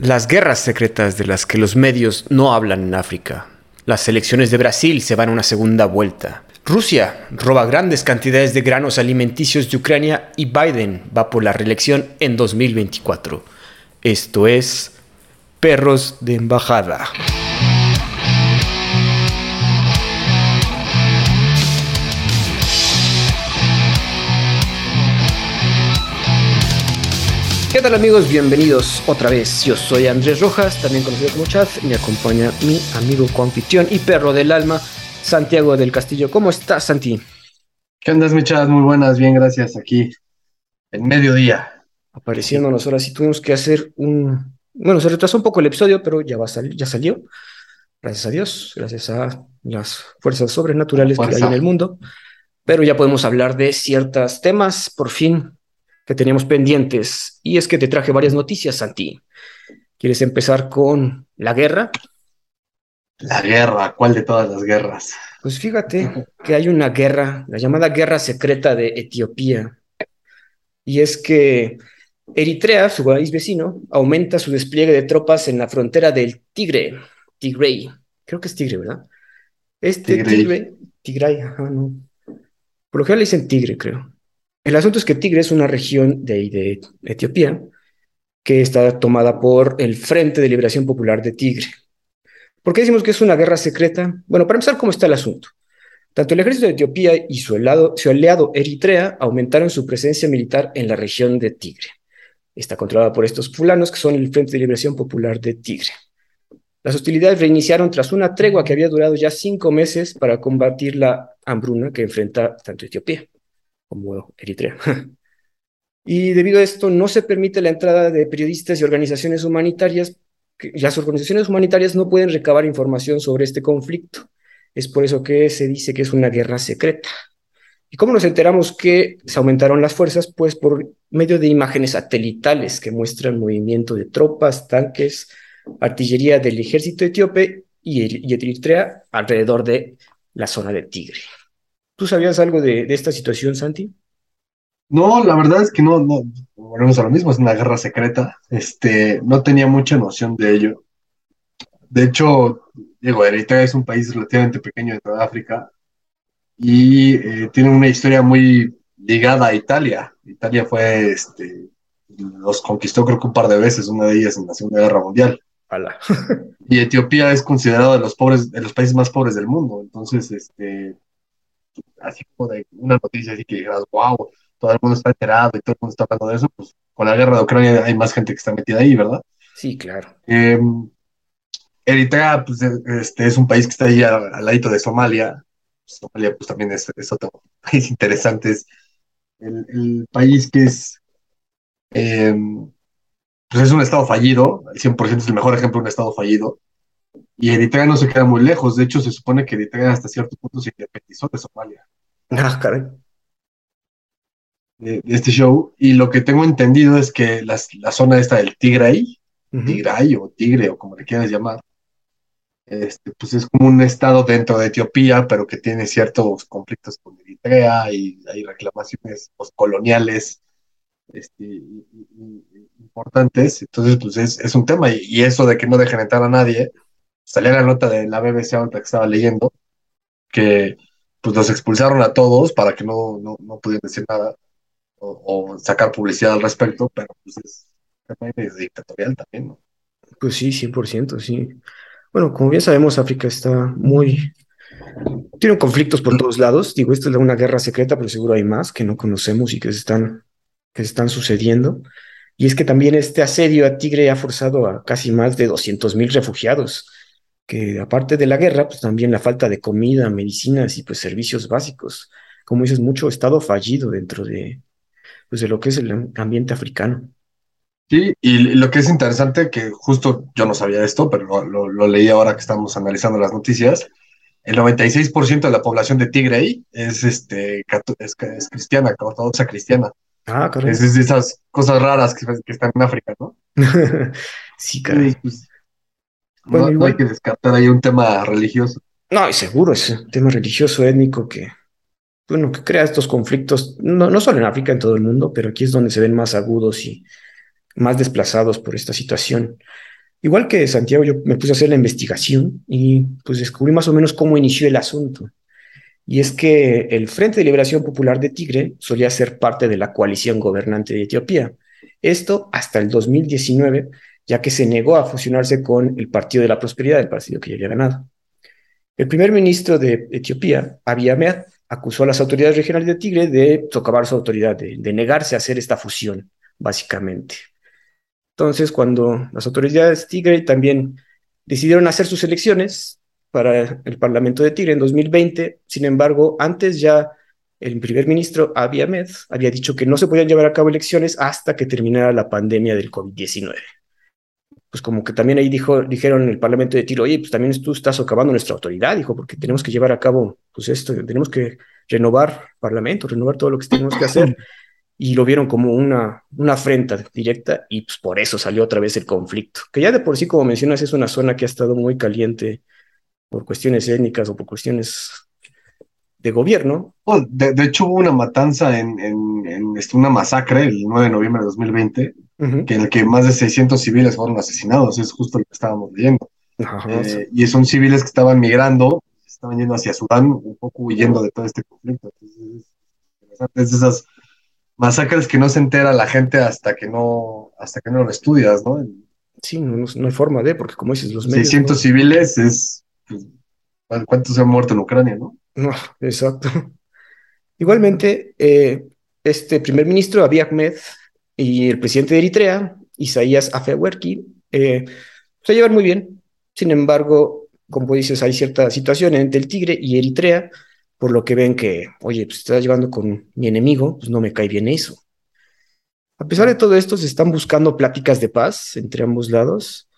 Las guerras secretas de las que los medios no hablan en África. Las elecciones de Brasil se van a una segunda vuelta. Rusia roba grandes cantidades de granos alimenticios de Ucrania y Biden va por la reelección en 2024. Esto es Perros de Embajada. ¿Qué tal amigos? Bienvenidos otra vez. Yo soy Andrés Rojas, también conocido como Chad. Me acompaña mi amigo coanfitrión y perro del alma, Santiago del Castillo. ¿Cómo estás, Santi? ¿Qué andas, mi Chad? Muy buenas, bien, gracias. Aquí, en mediodía. Apareciéndonos ahora sí tuvimos que hacer un... Bueno, se retrasó un poco el episodio, pero ya, va a salir, ya salió. Gracias a Dios, gracias a las fuerzas sobrenaturales que hay en el mundo. Pero ya podemos hablar de ciertos temas, por fin, que teníamos pendientes. Y es que te traje varias noticias, Santi. ¿Quieres empezar con la guerra? La guerra, ¿cuál de todas las guerras? Pues fíjate que hay una guerra, la llamada guerra secreta de Etiopía. Y es que Eritrea, su país vecino, aumenta su despliegue de tropas en la frontera del Tigre, Tigray. Creo que es Tigre, ¿verdad? Este Tigre, Tigray, ajá, no. Por lo general le dicen Tigre, creo. El asunto es que Tigre es una región de, Etiopía que está tomada por el Frente de Liberación Popular de Tigre. ¿Por qué decimos que es una guerra secreta? Bueno, para empezar, ¿cómo está el asunto? Tanto el ejército de Etiopía y su aliado, su aliado Eritrea aumentaron su presencia militar en la región de Tigre. Está controlada por estos fulanos que son el Frente de Liberación Popular de Tigre. Las hostilidades reiniciaron tras una tregua que había durado ya cinco meses para combatir la hambruna que enfrenta tanto Etiopía como Eritrea. y debido a esto no se permite la entrada de periodistas y organizaciones humanitarias. Las organizaciones humanitarias no pueden recabar información sobre este conflicto. Es por eso que se dice que es una guerra secreta. ¿Y cómo nos enteramos que se aumentaron las fuerzas? Pues por medio de imágenes satelitales que muestran movimiento de tropas, tanques, artillería del ejército etíope y Eritrea alrededor de la zona de Tigre. ¿Tú sabías algo de, esta situación, Santi? No, la verdad es que no, no, volvemos a lo mismo, es una guerra secreta. Este, no tenía mucha noción de ello. De hecho, digo, Eritrea es un país relativamente pequeño de toda África y eh, tiene una historia muy ligada a Italia. Italia fue, este, los conquistó creo que un par de veces, una de ellas en la Segunda Guerra Mundial. y Etiopía es considerado de los pobres, de los países más pobres del mundo. Entonces, este, así como de una noticia así que digas, wow, todo el mundo está enterado y todo el mundo está hablando de eso, pues con la guerra de Ucrania hay más gente que está metida ahí, ¿verdad? Sí, claro. Eh, Eritrea, pues este, es un país que está ahí al, ladito de Somalia. Somalia, pues también es, otro país interesante. Es el, país que es, em, pues es un estado fallido, el 100% es el mejor ejemplo de un estado fallido. Y Eritrea no se queda muy lejos. De hecho, se supone que Eritrea hasta cierto punto se independizó de Somalia. Ah, caray. De, este show. Y lo que tengo entendido es que la zona esta del Tigray, Tigray o Tigre o como le quieras llamar, este, pues es como un estado dentro de Etiopía, pero que tiene ciertos conflictos con Eritrea y hay reclamaciones postcoloniales este, importantes. Entonces, pues es, un tema. Y, eso de que no dejen entrar a nadie, salía la nota de la BBC ahorita que estaba leyendo, que pues los expulsaron a todos para que no, no, no pudieran decir nada o, sacar publicidad al respecto, pero pues es, es dictatorial también, ¿no? Pues sí, 100%, sí. Bueno, como bien sabemos, África está muy... Tiene conflictos por todos lados. Digo, esta es una guerra secreta, pero seguro hay más que no conocemos y que están, que se están sucediendo. Y es que también este asedio a Tigre ha forzado a casi más de 200 mil refugiados que aparte de la guerra, pues también la falta de comida, medicinas y pues servicios básicos. Como dices, mucho estado fallido dentro de, pues, de lo que es el ambiente africano. Sí, y lo que es interesante, que justo yo no sabía esto, pero lo, leí ahora que estamos analizando las noticias, el 96% de la población de Tigray es, este, es, cristiana, ortodoxa cristiana. Ah, claro. Es, de esas cosas raras que, están en África, ¿no? sí, caray. Pues, no, hay que descartar ahí un tema religioso. No, y seguro es un tema religioso, étnico que, bueno, que crea estos conflictos, no, no solo en África, en todo el mundo, pero aquí es donde se ven más agudos y más desplazados por esta situación. Igual que Santiago, yo me puse a hacer la investigación y pues descubrí más o menos cómo inició el asunto. Y es que el Frente de Liberación Popular de Tigre solía ser parte de la coalición gobernante de Etiopía. Esto hasta el 2019, ya que se negó a fusionarse con el Partido de la Prosperidad, el partido que ya había ganado. El primer ministro de Etiopía, Abiy Ahmed, acusó a las autoridades regionales de Tigre de socavar su autoridad, de, de negarse a hacer esta fusión, básicamente. Entonces, cuando las autoridades Tigre también decidieron hacer sus elecciones para el Parlamento de Tigre en 2020, sin embargo, antes ya el primer ministro Abiy Ahmed había dicho que no se podían llevar a cabo elecciones hasta que terminara la pandemia del COVID-19. Pues como que también ahí dijo, dijeron en el Parlamento de Tigre, oye, pues también tú estás socavando nuestra autoridad, dijo, porque tenemos que llevar a cabo, pues esto, tenemos que renovar Parlamento, renovar todo lo que tenemos que hacer. y lo vieron como una, una afrenta directa y pues por eso salió otra vez el conflicto, que ya de por sí, como mencionas, es una zona que ha estado muy caliente por cuestiones étnicas o por cuestiones de gobierno. Oh, de, hecho, hubo una matanza en, en, este, una masacre el 9 de noviembre de 2020, que en el que más de 600 civiles fueron asesinados, es justo lo que estábamos leyendo. Eh, y son civiles que estaban migrando, estaban yendo hacia Sudán, un poco huyendo de todo este conflicto. Entonces, es esas masacres que no se entera la gente hasta que no, hasta que no lo estudias, ¿no? Sí, no, no hay forma de, porque como dices, los medios... 600 civiles es... Pues, ¿Cuántos se han muerto en Ucrania, no? No, exacto. Igualmente, eh, este primer ministro Abiy Ahmed y el presidente de Eritrea, Isaías Afewerki, eh, se llevan muy bien. Sin embargo, como dices, hay cierta situación entre el Tigre y Eritrea por lo que ven que, oye, pues estás llevando con mi enemigo, pues no me cae bien eso. A pesar de todo esto, se están buscando pláticas de paz entre ambos lados,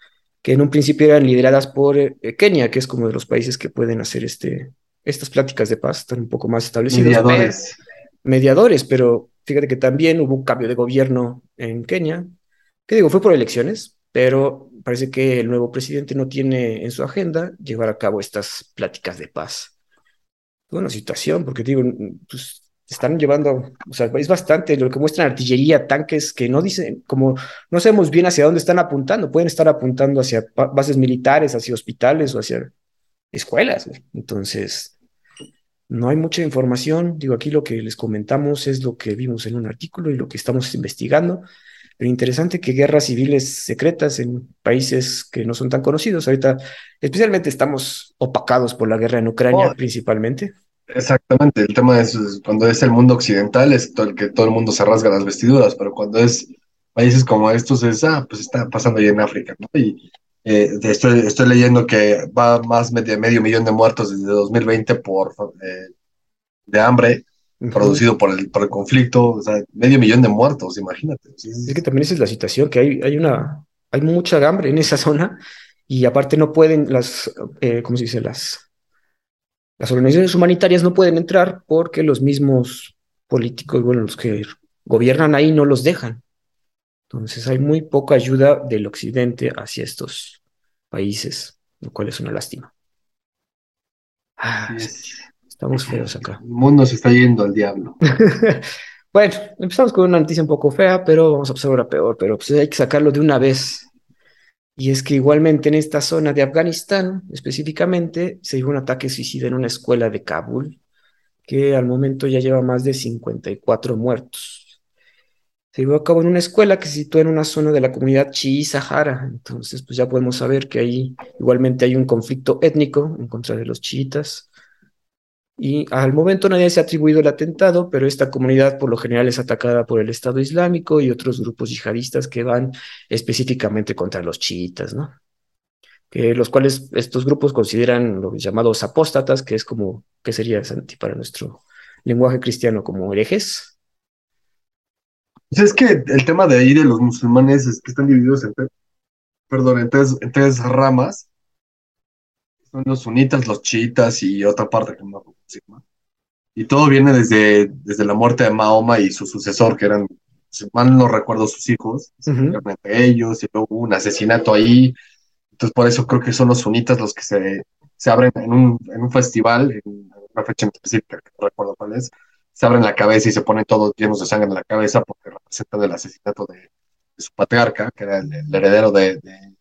que en un principio eran lideradas por eh, Kenia, que es como de los países que pueden hacer este, estas pláticas de paz, están un poco más establecidos. Mediadores. Mediadores, pero fíjate que también hubo un cambio de gobierno en Kenia, que digo, fue por elecciones, pero parece que el nuevo presidente no tiene en su agenda llevar a cabo estas pláticas de paz una situación, porque digo, pues están llevando, o sea, es bastante lo que muestran artillería, tanques que no dicen, como no sabemos bien hacia dónde están apuntando, pueden estar apuntando hacia bases militares, hacia hospitales o hacia escuelas. Entonces, no hay mucha información. Digo, aquí lo que les comentamos es lo que vimos en un artículo y lo que estamos investigando. Pero interesante que guerras civiles secretas en países que no son tan conocidos. Ahorita, especialmente estamos opacados por la guerra en Ucrania, oh, principalmente. Exactamente, el tema es, cuando es el mundo occidental, es todo el que todo el mundo se rasga las vestiduras, pero cuando es países como estos, es, ah, pues está pasando ahí en África, ¿no? Y eh, estoy, estoy leyendo que va más de medio millón de muertos desde 2020 por eh, de hambre producido por el, por el conflicto, o sea, medio millón de muertos, imagínate. Es que también esa es la situación, que hay, hay, una, hay mucha hambre en esa zona y aparte no pueden las, eh, ¿cómo se dice? Las, las organizaciones humanitarias no pueden entrar porque los mismos políticos, bueno, los que gobiernan ahí no los dejan. Entonces hay muy poca ayuda del occidente hacia estos países, lo cual es una lástima. Ah, Estamos feos acá. El mundo se está yendo al diablo. bueno, empezamos con una noticia un poco fea, pero vamos a pasar ahora peor, pero pues hay que sacarlo de una vez. Y es que igualmente en esta zona de Afganistán, específicamente, se dio un ataque suicida en una escuela de Kabul, que al momento ya lleva más de 54 muertos. Se llevó a cabo en una escuela que se sitúa en una zona de la comunidad chií Sahara. Entonces, pues ya podemos saber que ahí igualmente hay un conflicto étnico en contra de los chiitas. Y al momento nadie se ha atribuido el atentado, pero esta comunidad por lo general es atacada por el Estado Islámico y otros grupos yihadistas que van específicamente contra los chiitas, ¿no? Que los cuales estos grupos consideran los llamados apóstatas, que es como, ¿qué sería, para nuestro lenguaje cristiano? Como herejes. Pues es que el tema de ahí de los musulmanes es que están divididos en, perdón, en en tres ramas. Son los sunitas, los chiitas y otra parte que no Y todo viene desde, desde la muerte de Mahoma y su sucesor, que eran, si mal no recuerdo, sus hijos, ellos, y luego hubo un asesinato ahí. Entonces, por eso creo que son los sunitas los que se, se abren en un, en un festival, en una fecha específica, que no recuerdo cuál es, se abren la cabeza y se ponen todos llenos de sangre en la cabeza porque representan el asesinato de, su patriarca, que era el, heredero de, de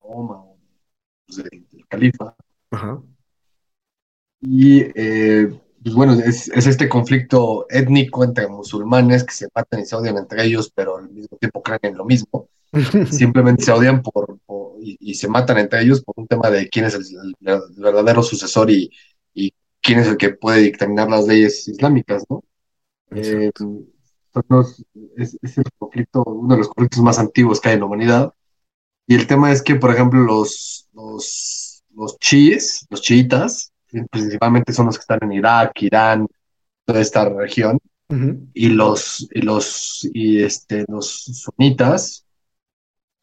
pues, del, califa. Y eh, pues bueno, es, este conflicto étnico entre musulmanes que se matan y se odian entre ellos, pero al mismo tiempo creen en lo mismo. Simplemente se odian por, y, se matan entre ellos por un tema de quién es el, verdadero sucesor y, quién es el que puede dictaminar las leyes islámicas, ¿no? Eh, es, el conflicto, uno de los conflictos más antiguos que hay en la humanidad. Y el tema es que, por ejemplo, los, los, los chiíes, los chiitas, principalmente son los que están en Irak, Irán, toda esta región, y los, y los, y este, los sunitas,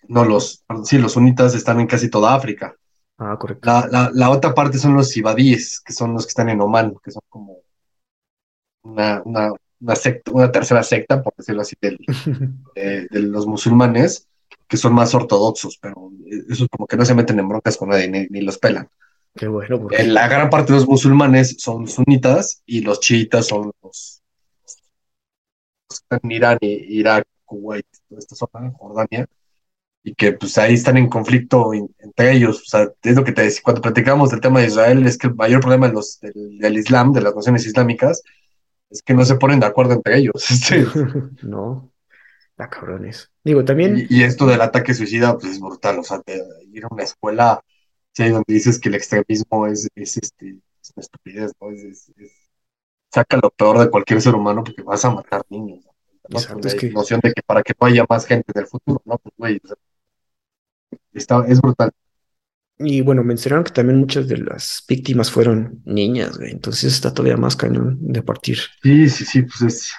no, los, sí, los sunitas están en casi toda África. Ah, correcto. La, otra parte son los ibadíes, que son los que están en Oman, que son como una, una, secta, una tercera secta, por decirlo así, de, los musulmanes, que son más ortodoxos, pero eso como que no se meten en broncas con nadie, ni los pelan. Qué bueno. Porque... La gran parte de los musulmanes son sunitas y los chiitas son los, que están en Irán, Irak, Kuwait, toda esta zona, Jordania, y que pues ahí están en conflicto entre ellos. O sea, es lo que te decía, cuando platicamos del tema de Israel, es que el mayor problema de los, del, Islam, de las naciones islámicas, es que no se ponen de acuerdo entre ellos. Este. no, la cabrones. Digo, también. Y, esto del ataque suicida, pues es brutal. O sea, ir a una escuela Sí, donde dices que el extremismo es, es, este, es una estupidez, ¿no? Es, saca lo peor de cualquier ser humano porque vas a matar niños. ¿no? es que... noción de que para que no haya más gente en el futuro, ¿no? Pues, güey, está, es brutal. Y bueno, mencionaron que también muchas de las víctimas fueron niñas, güey. Entonces está todavía más cañón de partir. Sí, sí, sí, pues es.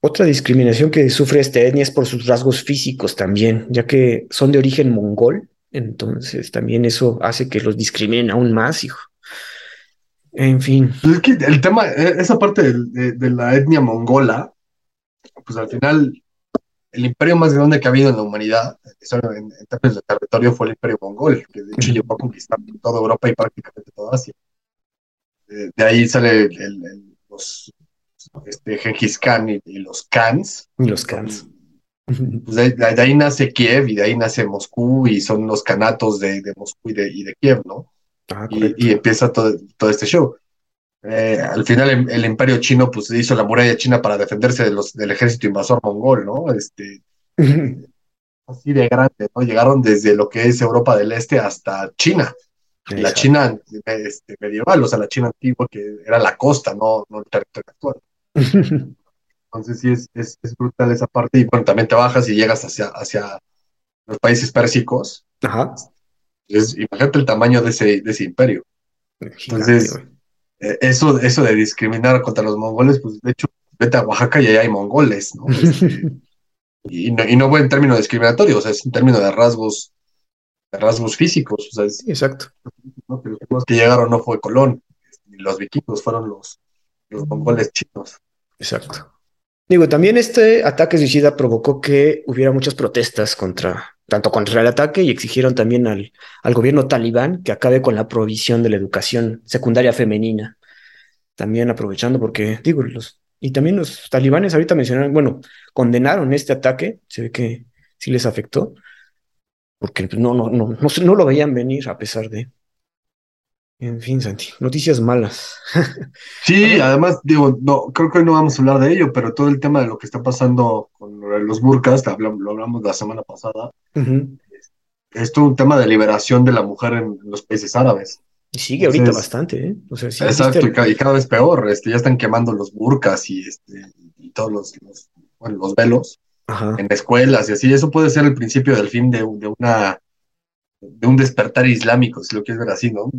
Otra discriminación que sufre esta etnia es por sus rasgos físicos también, ya que son de origen mongol entonces también eso hace que los discriminen aún más, hijo. En fin. Pues es que el tema, e, esa parte de, la etnia mongola, pues al final el imperio más grande que ha habido en la humanidad, en, términos de territorio, fue el imperio mongol, que de hecho llegó a conquistar toda Europa y prácticamente toda Asia. De, ahí sale los este, Genghis Khan y, los Khans. Y los Khans. Pues de, ahí nace Kiev y de ahí nace Moscú y son los canatos de, Moscú y de, Kiev, ¿no? Ah, y, empieza todo, este show. Eh, al final el, imperio chino pues hizo la muralla china para defenderse de los, del ejército invasor mongol, ¿no? Este, así de grande, ¿no? Llegaron desde lo que es Europa del Este hasta China. La China este, medieval, o sea, la China antigua que era la costa, no, no el territorio actual. Entonces sí es, es, brutal esa parte. Y bueno, también te bajas y llegas hacia, hacia los países persicos. Ajá. imagínate el tamaño de ese, de ese imperio. Entonces, eso, eso de discriminar contra los mongoles, pues de hecho, vete a Oaxaca y ahí hay mongoles, ¿no? Este, y, ¿no? y no fue en términos discriminatorios, o sea, es en términos de rasgos, de rasgos físicos. O sea, exacto. los que llegaron no fue Colón, ni los vikingos, fueron los, los mongoles chinos. Exacto. Digo, también este ataque suicida provocó que hubiera muchas protestas contra, tanto contra el ataque y exigieron también al, al gobierno talibán que acabe con la provisión de la educación secundaria femenina. También aprovechando porque, digo, los, y también los talibanes ahorita mencionaron, bueno, condenaron este ataque, se ve que sí les afectó, porque no, no, no, no, no lo veían venir a pesar de. En fin, Santi, noticias malas. Sí, además, digo, no, creo que hoy no vamos a hablar de ello, pero todo el tema de lo que está pasando con los burkas, lo hablamos la semana pasada, es, todo un tema de liberación de la mujer en, los países árabes. Y sigue ahorita bastante, ¿eh? O sea, exacto, y, cada, vez peor, este, ya están quemando los burkas y, este, y todos los, bueno, los velos en escuelas y así. Eso puede ser el principio del fin de, de una de un despertar islámico, si lo quieres ver así, ¿no?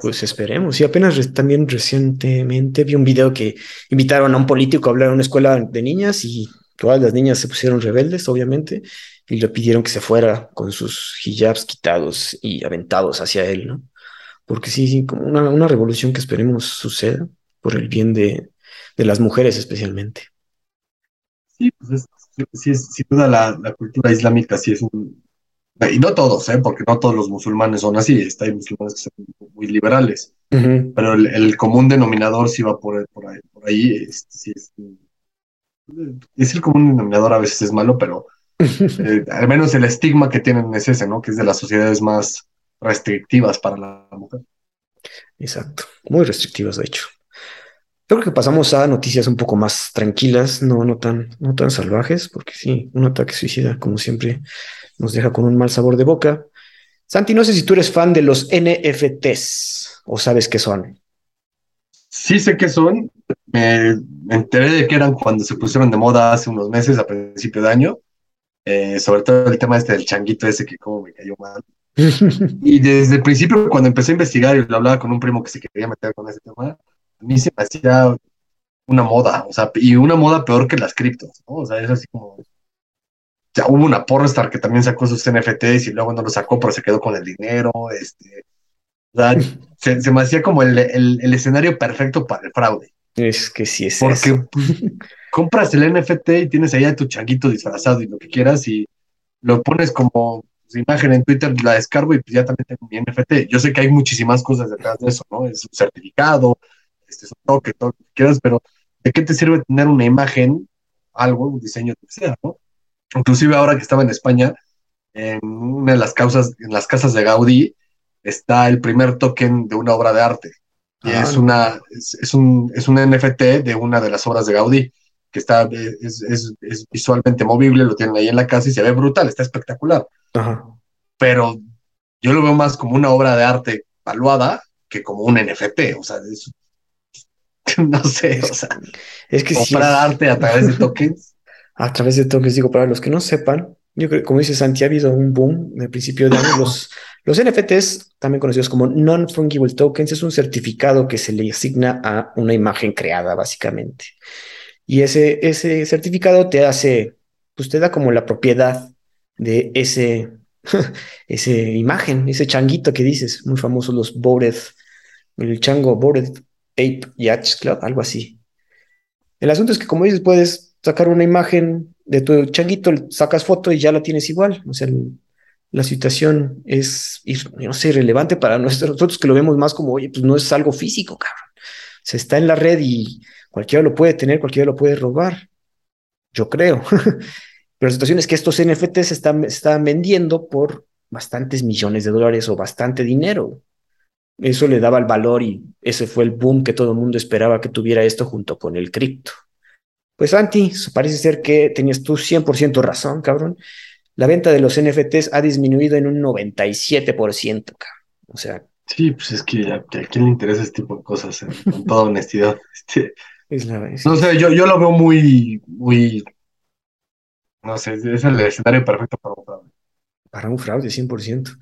Pues esperemos. Y apenas también recientemente vi un video que invitaron a un político a hablar en una escuela de niñas y todas las niñas se pusieron rebeldes, obviamente, y le pidieron que se fuera con sus hijabs quitados y aventados hacia él, ¿no? Porque sí, sí, como una, revolución que esperemos suceda por el bien de, las mujeres especialmente. Sí, pues es, sin duda la, la cultura islámica sí es un, y no todos, ¿eh? porque no todos los musulmanes son así, está, hay musulmanes que son muy liberales, pero el, común denominador sí va por, por ahí, por ahí este, sí es decir como un denominador a veces es malo, pero eh, al menos el estigma que tienen es ese, ¿no? Que es de las sociedades más restrictivas para la mujer. Exacto, muy restrictivas, de hecho. Creo que pasamos a noticias un poco más tranquilas, no, no, tan, no tan salvajes, porque sí, un ataque suicida, como siempre, nos deja con un mal sabor de boca. Santi, no sé si tú eres fan de los NFTs o sabes qué son. Sí sé qué son. Me, enteré de que eran cuando se pusieron de moda hace unos meses, a principio de año. Eh, sobre todo el tema este del changuito ese que como me cayó mal. y desde el principio, cuando empecé a investigar y lo hablaba con un primo que se quería meter con ese tema, a mí se me hacía una moda, o sea, y una moda peor que las criptos, ¿no? O sea, es así como. Ya hubo una pornstar que también sacó sus NFTs y luego no lo sacó, pero se quedó con el dinero, este. O sea, se, me hacía como el, el, escenario perfecto para el fraude. Es que sí es Porque pues, compras el NFT y tienes ahí a tu changuito disfrazado y lo que quieras y lo pones como imagen en Twitter, la descargo y pues ya también tengo mi NFT. Yo sé que hay muchísimas cosas detrás de eso, ¿no? Es un certificado, este es un toque, todo lo que quieras, pero ¿de qué te sirve tener una imagen, algo, un diseño, que sea, ¿no? Inclusive ahora que estaba en España, en una de las causas, en las casas de Gaudí, está el primer token de una obra de arte. Y es, ah. una, es, un, es un NFT de una de las obras de Gaudí, que está, es, es, visualmente movible, lo tienen ahí en la casa y se ve brutal, está espectacular. Pero yo lo veo más como una obra de arte valuada que como un NFT, o sea, es, no sé, o sea, es que comprar arte a través de tokens. A través de tokens, digo, para los que no sepan, yo creo, como dice Santi, ha habido un boom en el principio de año. Los, los NFTs, también conocidos como Non-Fungible Tokens, es un certificado que se le asigna a una imagen creada, básicamente. Y ese, ese certificado te hace, pues te da como la propiedad de ese, ese imagen, ese changuito que dices, muy famoso, los Bored, el chango Bored Ape Yacht Club, algo así. El asunto es que, como dices, puedes sacar una imagen de tu changuito, sacas foto y ya la tienes igual. O sea, la situación es, no sé, relevante para nosotros que lo vemos más como, oye, pues no es algo físico, cabrón. Se está en la red y cualquiera lo puede tener, cualquiera lo puede robar. Yo creo. Pero la situación es que estos NFTs se están vendiendo por bastantes millones de dólares o bastante dinero. Eso le daba el valor y ese fue el boom que todo el mundo esperaba que tuviera esto junto con el cripto. Pues Anti, parece ser que tenías tú 100% razón, cabrón. La venta de los NFTs ha disminuido en un 97%, cabrón. O sea... Sí, pues es que a, quién le interesa este tipo de cosas, eh, con toda honestidad. Este, es la, no sé, yo, yo lo veo muy, muy no sé, es el escenario perfecto para un fraude. Para un fraude, 100%.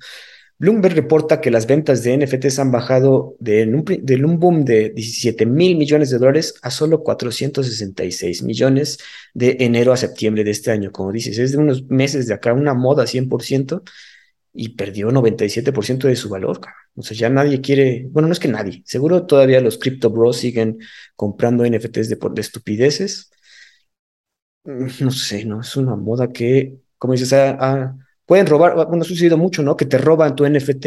Bloomberg reporta que las ventas de NFTs han bajado de un, un boom de 17 mil millones de dólares a solo 466 millones de enero a septiembre de este año. Como dices, es de unos meses de acá una moda 100% y perdió 97% de su valor. O sea, ya nadie quiere, bueno, no es que nadie, seguro todavía los crypto bros siguen comprando NFTs de, de estupideces. Mm, no sé, ¿no? Es una moda que, como dices, a pueden robar, bueno, ha sucedido mucho, ¿no? Que te roban tu NFT,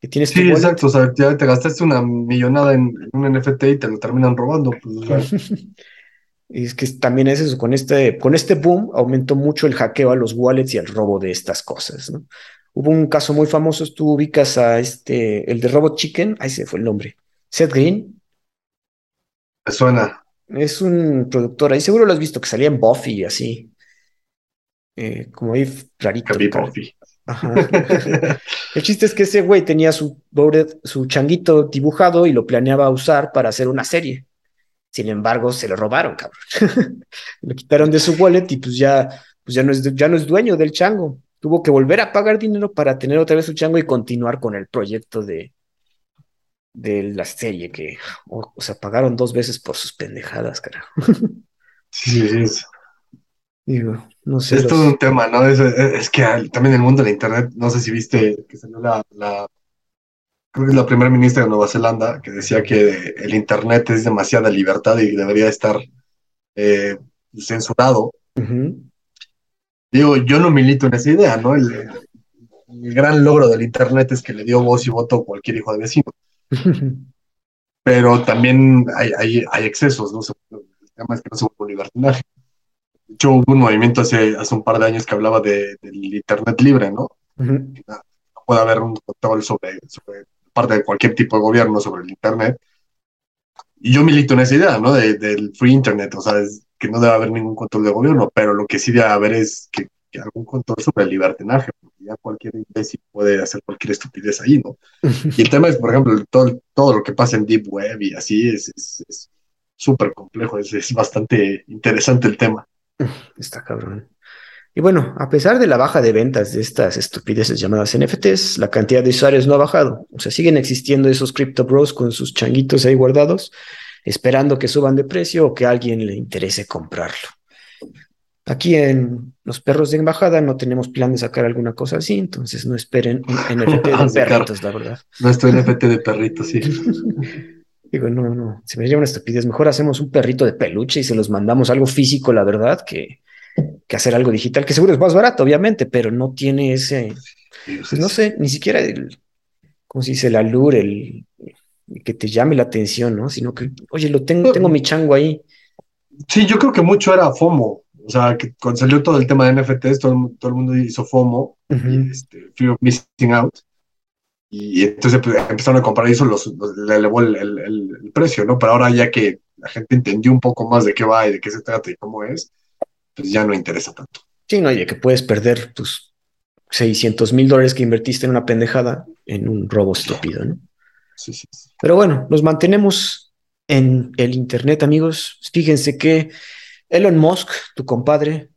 que tienes Sí, exacto, o sea, ya te gastaste una millonada en, un NFT y te lo terminan robando. Pues, y es que también es eso, con este, con este boom aumentó mucho el hackeo a los wallets y el robo de estas cosas, ¿no? Hubo un caso muy famoso, tú ubicas a este, el de Robot Chicken, ahí se fue el nombre, Seth Green. Me suena. Es un productor, ahí seguro lo has visto, que salía en Buffy y así. Eh, como ahí rarito. el chiste es que ese güey tenía su, su changuito dibujado y lo planeaba usar para hacer una serie. Sin embargo, se lo robaron, cabrón. lo quitaron de su wallet y pues ya, pues ya no es, ya no es dueño del chango. Tuvo que volver a pagar dinero para tener otra vez su chango y continuar con el proyecto de, de la serie que, o, sea, pagaron dos veces por sus pendejadas, carajo. sí, sí. Digo, no sé. Es todo un tema, ¿no? Es, que también en el mundo de la Internet, no sé si viste que salió la, creo que es la primera ministra de Nueva Zelanda, que decía que el Internet es demasiada libertad y debería estar eh, censurado. Digo, yo no milito en esa idea, ¿no? El, gran logro del Internet es que le dio voz y voto a cualquier hijo de vecino. Pero también hay, hay, hay excesos, ¿no? El tema es que no se un libertinaje. Hecho, hubo un movimiento hace, hace un par de años que hablaba de, del Internet libre, ¿no? Ujú. No puede haber un control sobre, sobre parte de cualquier tipo de gobierno sobre el Internet. Y yo milito en esa idea, ¿no? De- del free Internet, o sea, es que no debe haber ningún control de gobierno, pero lo que sí debe haber es que, que algún control sobre el libertinaje, porque ya cualquier imbécil puede hacer cualquier estupidez ahí, ¿no? Y el tema es, por ejemplo, todo, todo lo que pasa en Deep Web y así es súper complejo, es, es bastante interesante el tema. Está cabrón. Y bueno, a pesar de la baja de ventas de estas estupideces llamadas NFTs, la cantidad de usuarios no ha bajado. O sea, siguen existiendo esos crypto bros con sus changuitos ahí guardados, esperando que suban de precio o que a alguien le interese comprarlo. Aquí en Los Perros de Embajada no tenemos plan de sacar alguna cosa así, entonces no esperen un NFT de Sacar. perritos, la verdad. Nuestro NFT de perrito, sí. Digo, no, no, se me haría una estupidez. Mejor hacemos un perrito de peluche y se los mandamos algo físico, la verdad, que, que hacer algo digital, que seguro es más barato, obviamente, pero no tiene ese, no sé, ni siquiera el, ¿cómo se dice? El allure, el, el que te llame la atención, ¿no? Sino que, oye, lo tengo, tengo mi chango ahí. Sí, yo creo que mucho era FOMO. O sea, que cuando salió todo el tema de NFTs, todo el, todo el mundo hizo FOMO, y, este, Fear of Missing Out. Y entonces pues, empezaron a comprar y eso, los, los- le elevó el, el- el- el precio, ¿no? Pero ahora ya que la gente entendió un poco más de qué va y de qué se trata y cómo es, pues ya no interesa tanto. Sí, no, oye, que puedes perder tus 600 mil dólares que invertiste en una pendejada en un robo estúpido, ¿no? Sí, sí, sí. Pero bueno, nos mantenemos en el Internet, amigos. Fíjense que Elon Musk, tu compadre,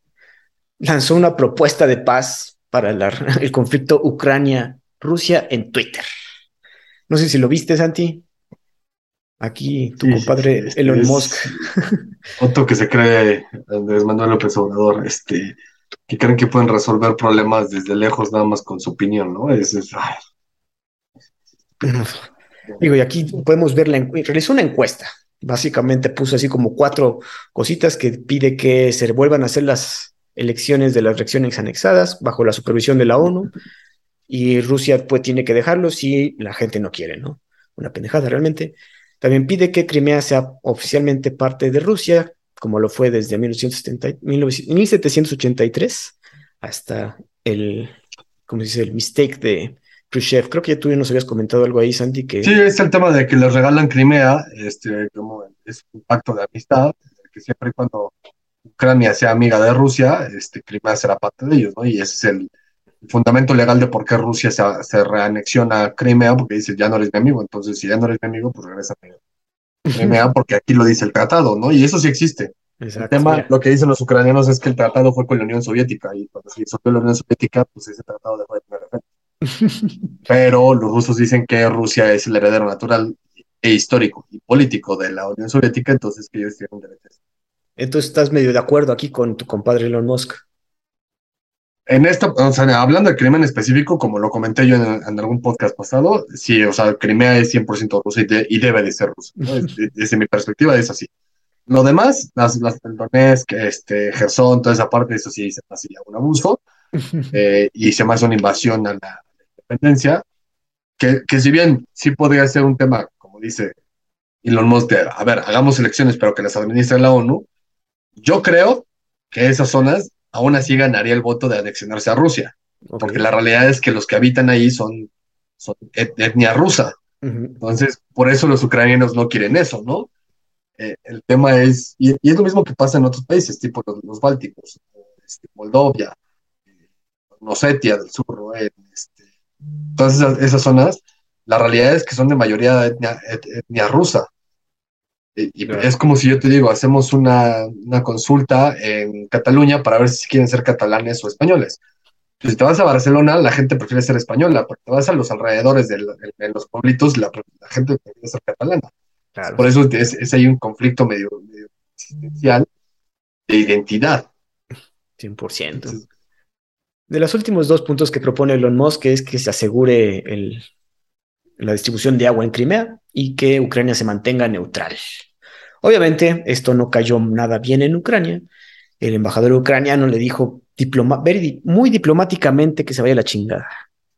lanzó una propuesta de paz para la- el conflicto Ucrania-Rusia en Twitter. No sé si lo viste, Santi. Aquí tu Sí, compadre este Elon Musk. Otro que se cree Andrés Manuel López Obrador, este, que creen que pueden resolver problemas desde lejos nada más con su opinión, ¿no? Es, es- Digo, y aquí podemos ver la realizó una encuesta. Básicamente puso así como cuatro cositas que pide que se vuelvan a hacer las elecciones de las regiones anexadas bajo la supervisión de la ONU y Rusia pues tiene que dejarlo si la gente no quiere, ¿no? Una pendejada realmente. También pide que Crimea sea oficialmente parte de Rusia, como lo fue desde 1970 1900 1783 hasta el, ¿cómo se dice? El mistake de Khrushchev. Creo que ya tú ya nos habías comentado algo ahí, Santi, que... Sí, es el tema de que les regalan Crimea, este, como es un pacto de amistad, que siempre y cuando Ucrania sea amiga de Rusia, este, Crimea será parte de ellos, ¿no? Y ese es el fundamento legal de por qué Rusia se, se reanexiona a Crimea, porque dice, ya no eres mi amigo, entonces si ya no eres mi amigo, pues regresa a Crimea, porque aquí lo dice el tratado, ¿no? Y eso sí existe. El tema, mira. lo que dicen los ucranianos es que el tratado fue con la Unión Soviética, y cuando se disolvió la Unión Soviética, pues ese tratado dejó de tener efecto. Pero los rusos dicen que Rusia es el heredero natural e histórico y político de la Unión Soviética, entonces que ellos tienen derecho. Entonces estás medio de acuerdo aquí con tu compadre Elon Musk. En esta, o sea, hablando de crimen específico, como lo comenté yo en, en algún podcast pasado, sí, o sea, Crimea es 100% rusa y, de- y debe de ser rusa. ¿no? Es- de- desde mi perspectiva es así. Lo demás, las, las Donetsk, este, Gerson, toda esa parte, eso sí se me hacía un abuso eh, y se me hace una invasión a la independencia, que, que si bien sí podría ser un tema, como dice Elon Musk, de, a ver, hagamos elecciones, pero que las administre la ONU, yo creo que esas zonas aún así ganaría el voto de anexionarse a Rusia, porque la realidad es que los que habitan ahí son, son et- etnia rusa. Entonces, por eso los ucranianos no quieren eso, ¿no? Eh, el tema es, y, y es lo mismo que pasa en otros países, tipo los, los bálticos, este, Moldovia, eh, Osetia del sur. En, este, todas esas, esas zonas, la realidad es que son de mayoría etnia, et- etnia rusa. Y, Claro. es como si yo te digo, hacemos una, una consulta en Cataluña para ver si quieren ser catalanes o españoles. Si te vas a Barcelona, la gente prefiere ser española, pero te vas a los alrededores de, la- de los pueblitos, la, la gente prefiere ser catalana. Claro. Por eso es, es ahí un conflicto medio, medio existencial de identidad. 100%. Entonces, De los últimos dos puntos que propone Elon Musk es que se asegure el- la distribución de agua en Crimea y que Ucrania se mantenga neutral. Obviamente, esto no cayó nada bien en Ucrania. El embajador ucraniano le dijo diploma- muy diplomáticamente que se vaya la chingada.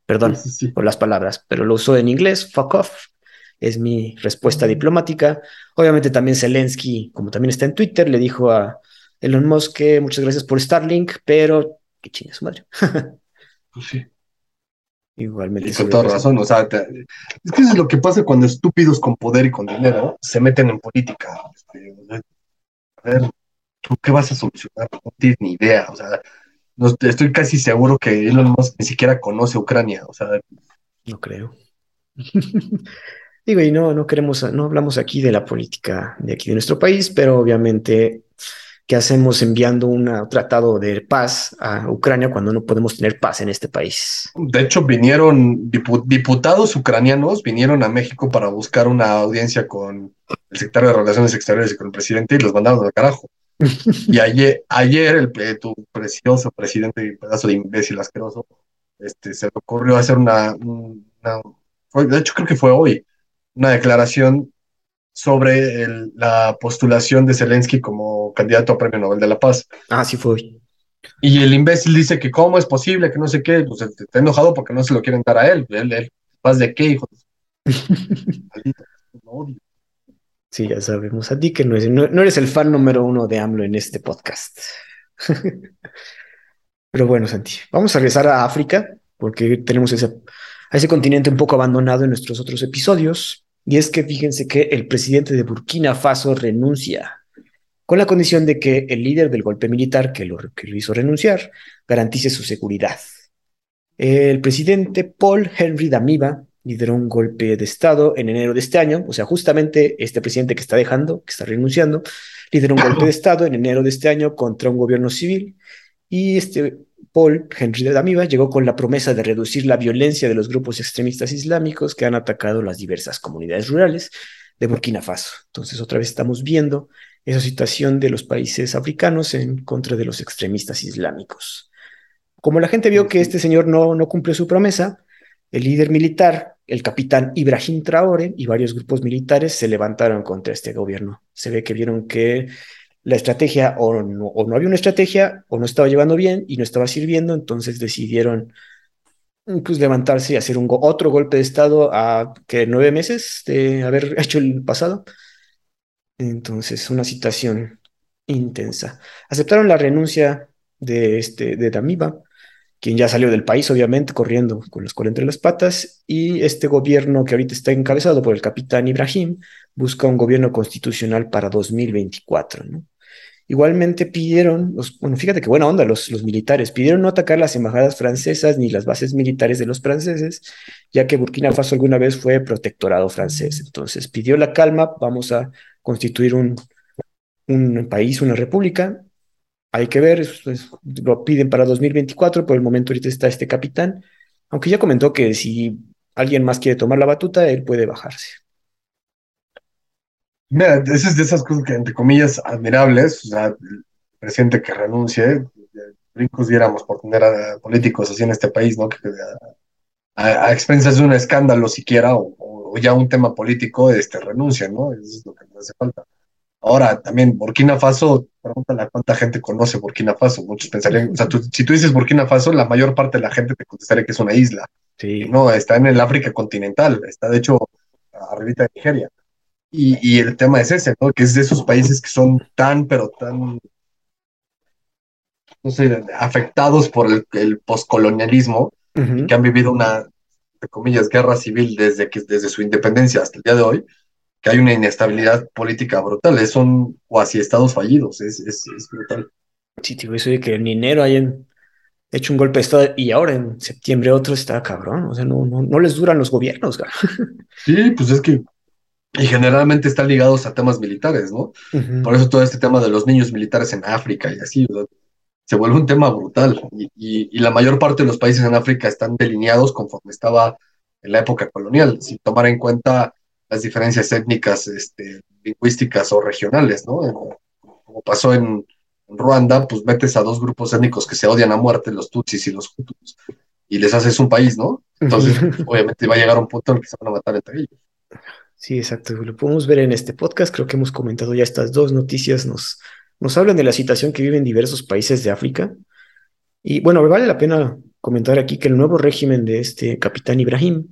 Perdón sí, sí. por las palabras, pero lo usó en inglés, fuck off. Es mi respuesta diplomática. Obviamente también Zelensky, como también está en Twitter, le dijo a Elon Musk, muchas gracias por Starlink, pero que chingue su madre. pues sí. Igualmente. Y con toda razón, o sea, es que eso es lo que pasa cuando estúpidos con poder y con dinero se meten en política. Este, a ver, ¿tú qué vas a solucionar? No tienes ni idea, o sea, no, estoy casi seguro que Elon Musk ni siquiera conoce Ucrania, o sea. No creo. Digo, y no, no queremos, no hablamos aquí de la política de aquí de nuestro país, pero obviamente ¿Qué hacemos enviando un tratado de paz a Ucrania cuando no podemos tener paz en este país? De hecho, vinieron diputados ucranianos, vinieron a México para buscar una audiencia con el secretario de Relaciones Exteriores y con el presidente y los mandaron al carajo. y ayer, ayer el, tu precioso presidente pedazo de imbécil asqueroso, este, se le ocurrió hacer una, una de hecho creo que fue hoy, una declaración sobre la postulación de Zelensky como candidato a Premio Nobel de la Paz. Ah, sí fue. Y el imbécil dice que cómo es posible, que no sé qué, pues está enojado porque no se lo quieren dar a él. Él, ¿Paz de qué, hijo? sí, ya sabemos. A ti que no, no, eres el fan número uno de AMLO en este podcast. Pero bueno, Santi, vamos a regresar a África, porque tenemos ese, a ese continente un poco abandonado en nuestros otros episodios. Y es que fíjense que el presidente de Burkina Faso renuncia con la condición de que el líder del golpe militar que lo, hizo renunciar garantice su seguridad. El presidente Paul Henry Damiba lideró un golpe de Estado en enero de este año, o sea, justamente este presidente que está dejando, que está renunciando, lideró un golpe de Estado en enero de este año contra un gobierno civil y este Paul Henry de Damiba llegó con la promesa de reducir la violencia de los grupos extremistas islámicos que han atacado las diversas comunidades rurales de Burkina Faso. Entonces, otra vez estamos viendo esa situación de los países africanos en contra de los extremistas islámicos. Como la gente vio que este señor no, no cumplió su promesa, el líder militar, el capitán Ibrahim Traore y varios grupos militares se levantaron contra este gobierno. Se ve que vieron que la estrategia o no, había una estrategia o no estaba llevando bien y no estaba sirviendo, entonces decidieron pues, levantarse y hacer un otro golpe de Estado a que nueve meses de haber hecho el pasado. Entonces, una situación intensa. Aceptaron la renuncia de, este, de Damiba, quien ya salió del país, obviamente, corriendo con los cola entre las patas, y este gobierno que ahorita está encabezado por el capitán Ibrahim busca un gobierno constitucional para 2024, ¿no? Igualmente pidieron, bueno, fíjate qué buena onda los, los militares, pidieron no atacar las embajadas francesas ni las bases militares de los franceses, ya que Burkina Faso alguna vez fue protectorado francés. Entonces pidió la calma, vamos a constituir un, un país, una república. Hay que ver, lo piden para 2024, por el momento ahorita está este capitán, aunque ya comentó que si alguien más quiere tomar la batuta, él puede bajarse. Mira, esa es de esas cosas que, entre comillas, admirables, o sea, el presidente que renuncie, brincos diéramos por tener a, políticos así en este país, ¿no? Que, a, expensas de un escándalo siquiera, o, ya un tema político, este, renuncian, ¿no? Eso es lo que nos hace falta. Ahora, también, Burkina Faso, pregúntale a cuánta gente conoce Burkina Faso. Muchos pensarían, o sea, si tú dices Burkina Faso, la mayor parte de la gente te contestaría que es una isla. Sí. No, está en el África continental, está de hecho arribita de Nigeria. Y, el tema es ese, ¿no? Que es de esos países que son tan, pero tan, no sé, afectados por el, el poscolonialismo, que han vivido una, entre comillas, guerra civil desde, que, desde su independencia hasta el día de hoy, que hay una inestabilidad política brutal, son cuasi estados fallidos, es, es, brutal. Sí, tío, eso de que en enero hayan hecho un golpe de estado y ahora en septiembre otro está cabrón, o sea, no, no, no les duran los gobiernos, Sí, pues es que y generalmente están ligados a temas militares, ¿no? Por eso todo este tema de los niños militares en África y así, se vuelve un tema brutal. Y, la mayor parte de los países en África están delineados conforme estaba en la época colonial, sin tomar en cuenta las diferencias étnicas, este, lingüísticas o regionales, ¿no? Como pasó en, Ruanda, pues metes a dos grupos étnicos que se odian a muerte, los Tutsis y los Hutus, y les haces un país, ¿no? Entonces, obviamente va a llegar un punto en el que se van a matar entre ellos. Sí, exacto. Lo podemos ver en este podcast. Creo que hemos comentado ya estas dos noticias. Nos, nos hablan de la situación que viven diversos países de África. Y bueno, vale la pena comentar aquí que el nuevo régimen de este capitán Ibrahim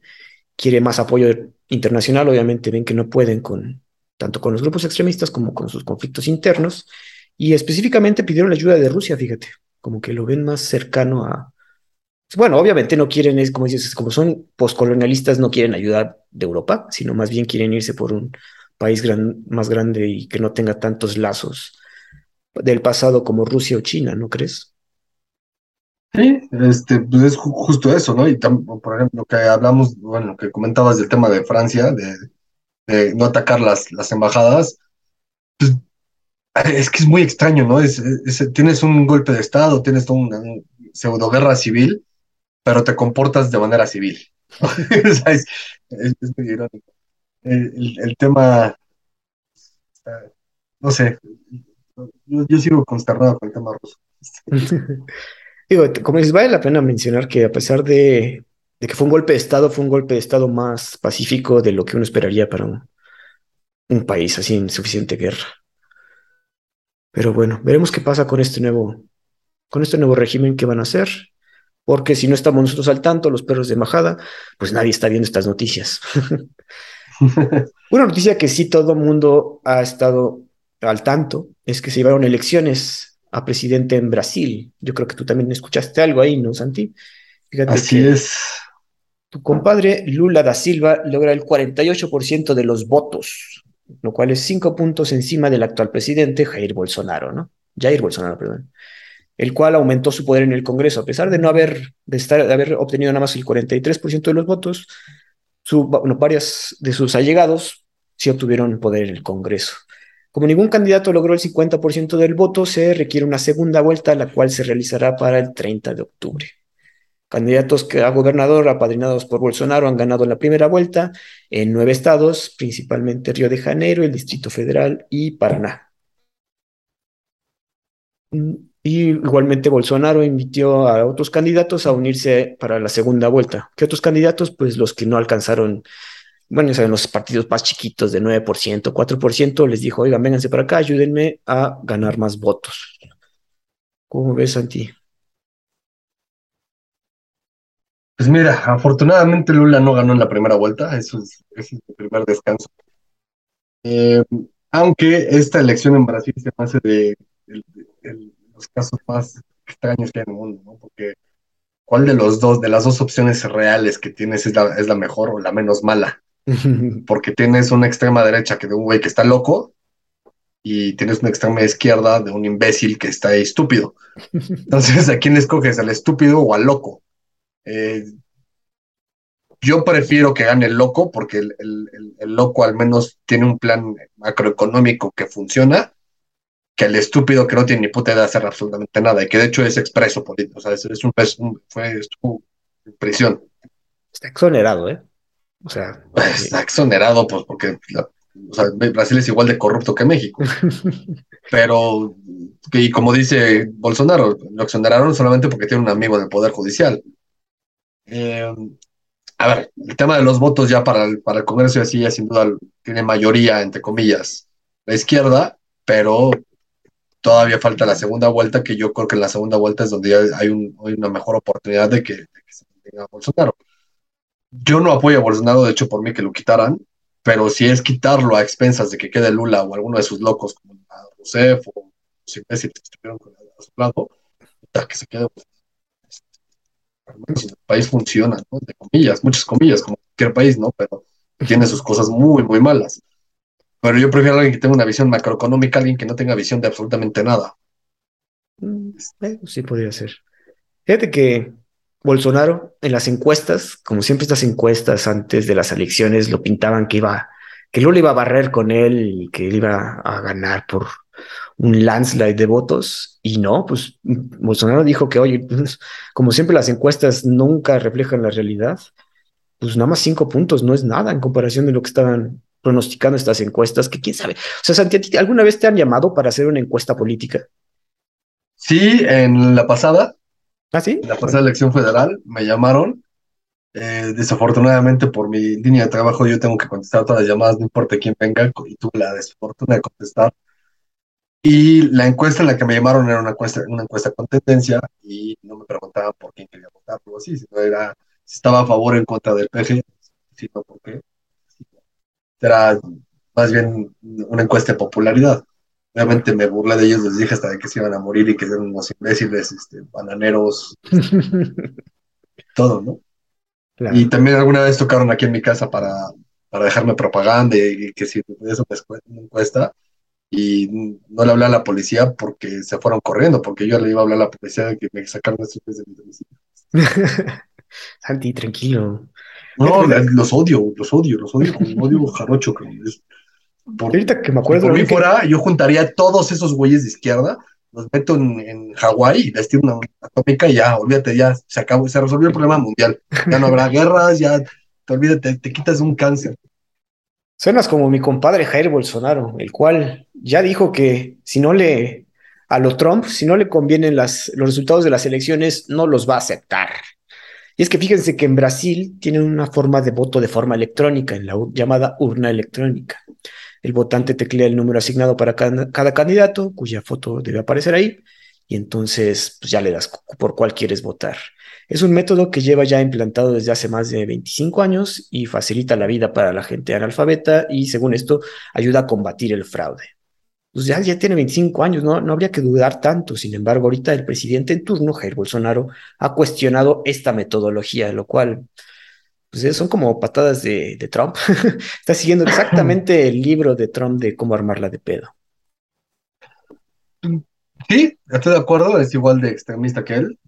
quiere más apoyo internacional. Obviamente ven que no pueden con tanto con los grupos extremistas como con sus conflictos internos Y específicamente pidieron la ayuda de Rusia, fíjate, como que lo ven más cercano a... Bueno, obviamente no quieren, es como dices, como son postcolonialistas, no quieren ayuda de Europa, sino más bien quieren irse por un país más grande y que no tenga tantos lazos del pasado como Rusia o China, ¿no crees? Sí, este, pues es justo eso, ¿no? Y por ejemplo, que hablamos, bueno, que comentabas del tema de Francia, de, no atacar las, las embajadas, pues, es que es muy extraño, ¿no? Es, tienes un golpe de Estado, tienes una, pseudo guerra civil, pero te comportas de manera civil. es, muy irónico. El, tema, no sé, yo, sigo consternado con el tema ruso. Digo, como dices, vale la pena mencionar que a pesar de, que fue un golpe de Estado, fue un golpe de Estado más pacífico de lo que uno esperaría para un, un país así en suficiente guerra. Pero bueno, veremos qué pasa con este nuevo, con este nuevo régimen que van a hacer, porque si no estamos nosotros al tanto, los perros de majada, pues nadie está viendo estas noticias. Una noticia que sí todo el mundo ha estado al tanto es que se llevaron elecciones a presidente en Brasil. Yo creo que tú también escuchaste algo ahí, ¿no, Santi? Fíjate Así es. Tu compadre Lula da Silva logra el 48% de los votos, lo cual es cinco puntos encima del actual presidente Jair Bolsonaro, ¿no? Jair Bolsonaro, perdón. El cual aumentó su poder en el Congreso, a pesar de no haber, de estar, de haber obtenido nada más el 43% de los votos, varias de sus allegados sí obtuvieron poder en el Congreso. Como ningún candidato logró el 50% del voto, se requiere una segunda vuelta, la cual se realizará para el 30 de octubre. Candidatos a gobernador apadrinados por Bolsonaro han ganado la primera vuelta en nueve estados, principalmente Río de Janeiro, el Distrito Federal y Paraná. Y igualmente Bolsonaro invitó a otros candidatos a unirse para la segunda vuelta. ¿Qué otros candidatos? Pues los que no alcanzaron bueno, en los partidos más chiquitos de 9%, 4%, les dijo, oigan, vénganse para acá, ayúdenme a ganar más votos. ¿Cómo ves, Santi? Pues mira, afortunadamente Lula no ganó en la primera vuelta, eso es, ese es el primer descanso. Eh, aunque esta elección en Brasil se hace de, los casos más extraños que hay en el mundo, ¿no? Porque ¿cuál de los dos, de las dos opciones reales que tienes es la, es la mejor o la menos mala? porque tienes una extrema derecha que de un güey que está loco y tienes una extrema izquierda de un imbécil que está estúpido. Entonces, ¿a quién escoges? ¿Al estúpido o al loco? Eh, yo prefiero que gane el loco porque el, loco al menos tiene un plan macroeconómico que funciona que el estúpido que no tiene ni puta idea de hacer absolutamente nada y que de hecho es expreso político, o sea, es, un, fue estuvo en prisión. Está exonerado, ¿eh? O sea, está exonerado, pues, porque Brasil es igual de corrupto que México. Pero, y como dice Bolsonaro, lo exoneraron solamente porque tiene un amigo en el Poder Judicial. Eh, a ver, el tema de los votos ya para el, para el Congreso y así ya sin duda tiene mayoría, entre comillas, la izquierda, pero todavía falta la segunda vuelta, que yo creo que en la segunda vuelta es donde ya hay, una mejor oportunidad de que, se mantenga Bolsonaro. Yo no apoyo a Bolsonaro, de hecho, por mí que lo quitaran, pero si es quitarlo a expensas de que quede Lula o alguno de sus locos, como a Rousseff o los imbéciles que estuvieron con a su lado, que se quede. Pues, el país funciona, ¿no? De comillas, muchas comillas, como cualquier país, ¿no? Pero tiene sus cosas muy, muy malas. Pero yo prefiero a alguien que tenga una visión macroeconómica, alguien que no tenga visión de absolutamente nada. Mm, eh, sí, podría ser. Fíjate que Bolsonaro en las encuestas, como siempre estas encuestas antes de las elecciones lo pintaban que iba, que Lula iba a barrer con él y que él iba a ganar por un landslide de votos y no, pues Bolsonaro dijo que, oye, pues, como siempre las encuestas nunca reflejan la realidad, pues nada más cinco puntos no es nada en comparación de lo que estaban pronosticando estas encuestas, que quién sabe. O sea, Santi, ¿alguna vez te han llamado para hacer una encuesta política? Sí, en la pasada, ¿Ah, sí? En la pasada elección federal me llamaron. Eh, desafortunadamente por mi línea de trabajo yo tengo que contestar todas las llamadas, no importa quién venga, y tuve la desfortuna de contestar. Y la encuesta en la que me llamaron era una encuesta, una encuesta con tendencia y no me preguntaban por quién quería votar o así, sino era si estaba a favor o en contra del PG, sino por qué. Era más bien una encuesta de popularidad. Obviamente me burlé de ellos, les dije hasta de que se iban a morir y que eran unos imbéciles, este, bananeros, todo, ¿no? Y también alguna vez tocaron aquí en mi casa para, para dejarme propaganda y, que si eso me encuesta y no le hablé a la policía porque se fueron corriendo, porque yo le iba a hablar a la policía de que me sacaron estos de mi domicilio. Santi, tranquilo. No, los odio, los odio, los odio con odio jarocho. Ahorita que me acuerdo. Por mí fuera, yo juntaría a todos esos güeyes de izquierda, los meto en, en Hawái y les tiro una atómica y ya, olvídate, ya se acabó, se resolvió el problema mundial. Ya no habrá guerras, ya te olvídate, te quitas un cáncer. Suenas como mi compadre Jair Bolsonaro, el cual ya dijo que si no le a lo Trump, si no le convienen las, los resultados de las elecciones, no los va a aceptar. Y es que fíjense que en Brasil tienen una forma de voto de forma electrónica, en la llamada urna electrónica. El votante teclea el número asignado para cada, candidato, cuya foto debe aparecer ahí, y entonces pues ya le das por cuál quieres votar. Es un método que lleva ya implantado desde hace más de 25 años y facilita la vida para la gente analfabeta y según esto ayuda a combatir el fraude. Pues ya, ya tiene 25 años, ¿no? no habría que dudar tanto. Sin embargo, ahorita el presidente en turno, Jair Bolsonaro, ha cuestionado esta metodología, lo cual pues son como patadas de, Trump. Está siguiendo exactamente el libro de Trump de cómo armarla de pedo. Sí, estoy de acuerdo, es igual de extremista que él.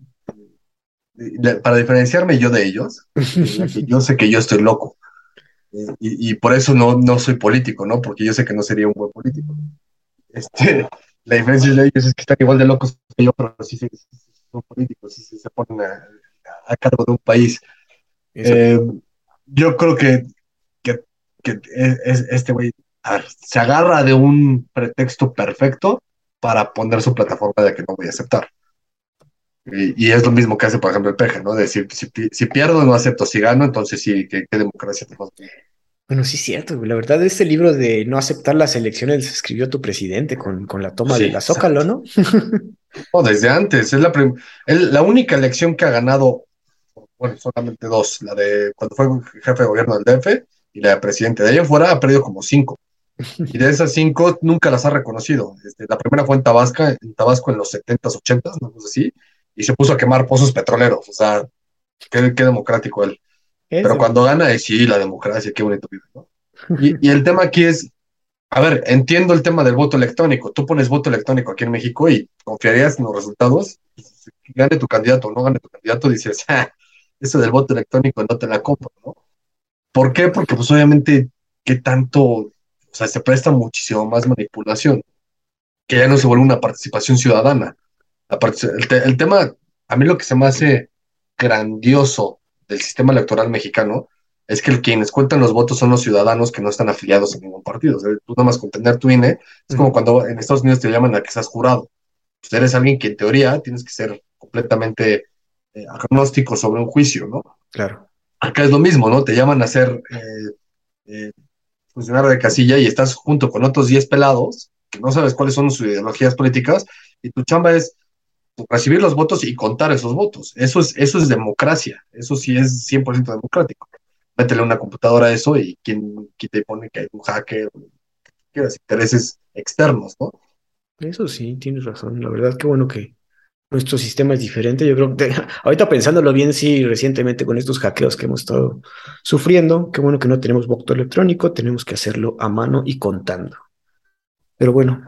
Para diferenciarme yo de ellos, yo sé que yo estoy loco. Y, y, por eso no, no soy político, ¿no? Porque yo sé que no sería un buen político. Este, la diferencia de ellos es que están igual de locos que yo, pero sí, son políticos, sí, se ponen a, cargo de un país. Eh, yo creo que, que, que es, este güey se agarra de un pretexto perfecto para poner su plataforma de que no voy a aceptar. Y, es lo mismo que hace, por ejemplo, el PG, ¿no? Decir, si, si pierdo, no acepto, si gano, entonces sí, ¿qué, democracia tenemos? Bueno, sí es cierto, La verdad, este libro de no aceptar las elecciones escribió tu presidente con, con la toma de la Zócalo, ¿no? no, desde antes. Es la, la única elección que ha ganado, bueno, solamente dos, la de cuando fue jefe de gobierno del DF y la de presidente. De ahí en fuera ha perdido como cinco. Y de esas cinco nunca las ha reconocido. Este, la primera fue en Tabasco, en Tabasco en los 70s, 80s, no sé así, y se puso a quemar pozos petroleros. O sea, qué, qué democrático él. Pero cuando gana es sí, la democracia, qué bonito ¿no? Y, el tema aquí es, a ver, entiendo el tema del voto electrónico. Tú pones voto electrónico aquí en México y confiarías en los resultados. Gane tu candidato o no gane tu candidato, dices, ah, eso del voto electrónico no te la compro, ¿no? ¿Por qué? Porque pues obviamente, ¿qué tanto? O sea, se presta muchísimo más manipulación, que ya no se vuelve una participación ciudadana. el tema, a mí lo que se me hace grandioso del sistema electoral mexicano es que quienes cuentan los votos son los ciudadanos que no están afiliados a ningún partido. O sea, tú nada más con tener tu INE, es como cuando en Estados Unidos te llaman a que seas jurado. Pues eres alguien que en teoría tienes que ser completamente eh, agnóstico sobre un juicio, ¿no? Claro. Acá es lo mismo, ¿no? Te llaman a ser eh, eh, funcionario de casilla y estás junto con otros 10 pelados que no sabes cuáles son sus ideologías políticas y tu chamba es recibir los votos y contar esos votos. Eso es, eso es democracia, eso sí es 100% democrático. Métele una computadora a eso y quien, te pone que hay un hacker, intereses externos, ¿no? Eso sí, tienes razón. La verdad, qué bueno que nuestro sistema es diferente. Yo creo que ahorita pensándolo bien, sí, recientemente con estos hackeos que hemos estado sufriendo, qué bueno que no tenemos voto electrónico, tenemos que hacerlo a mano y contando. Pero bueno,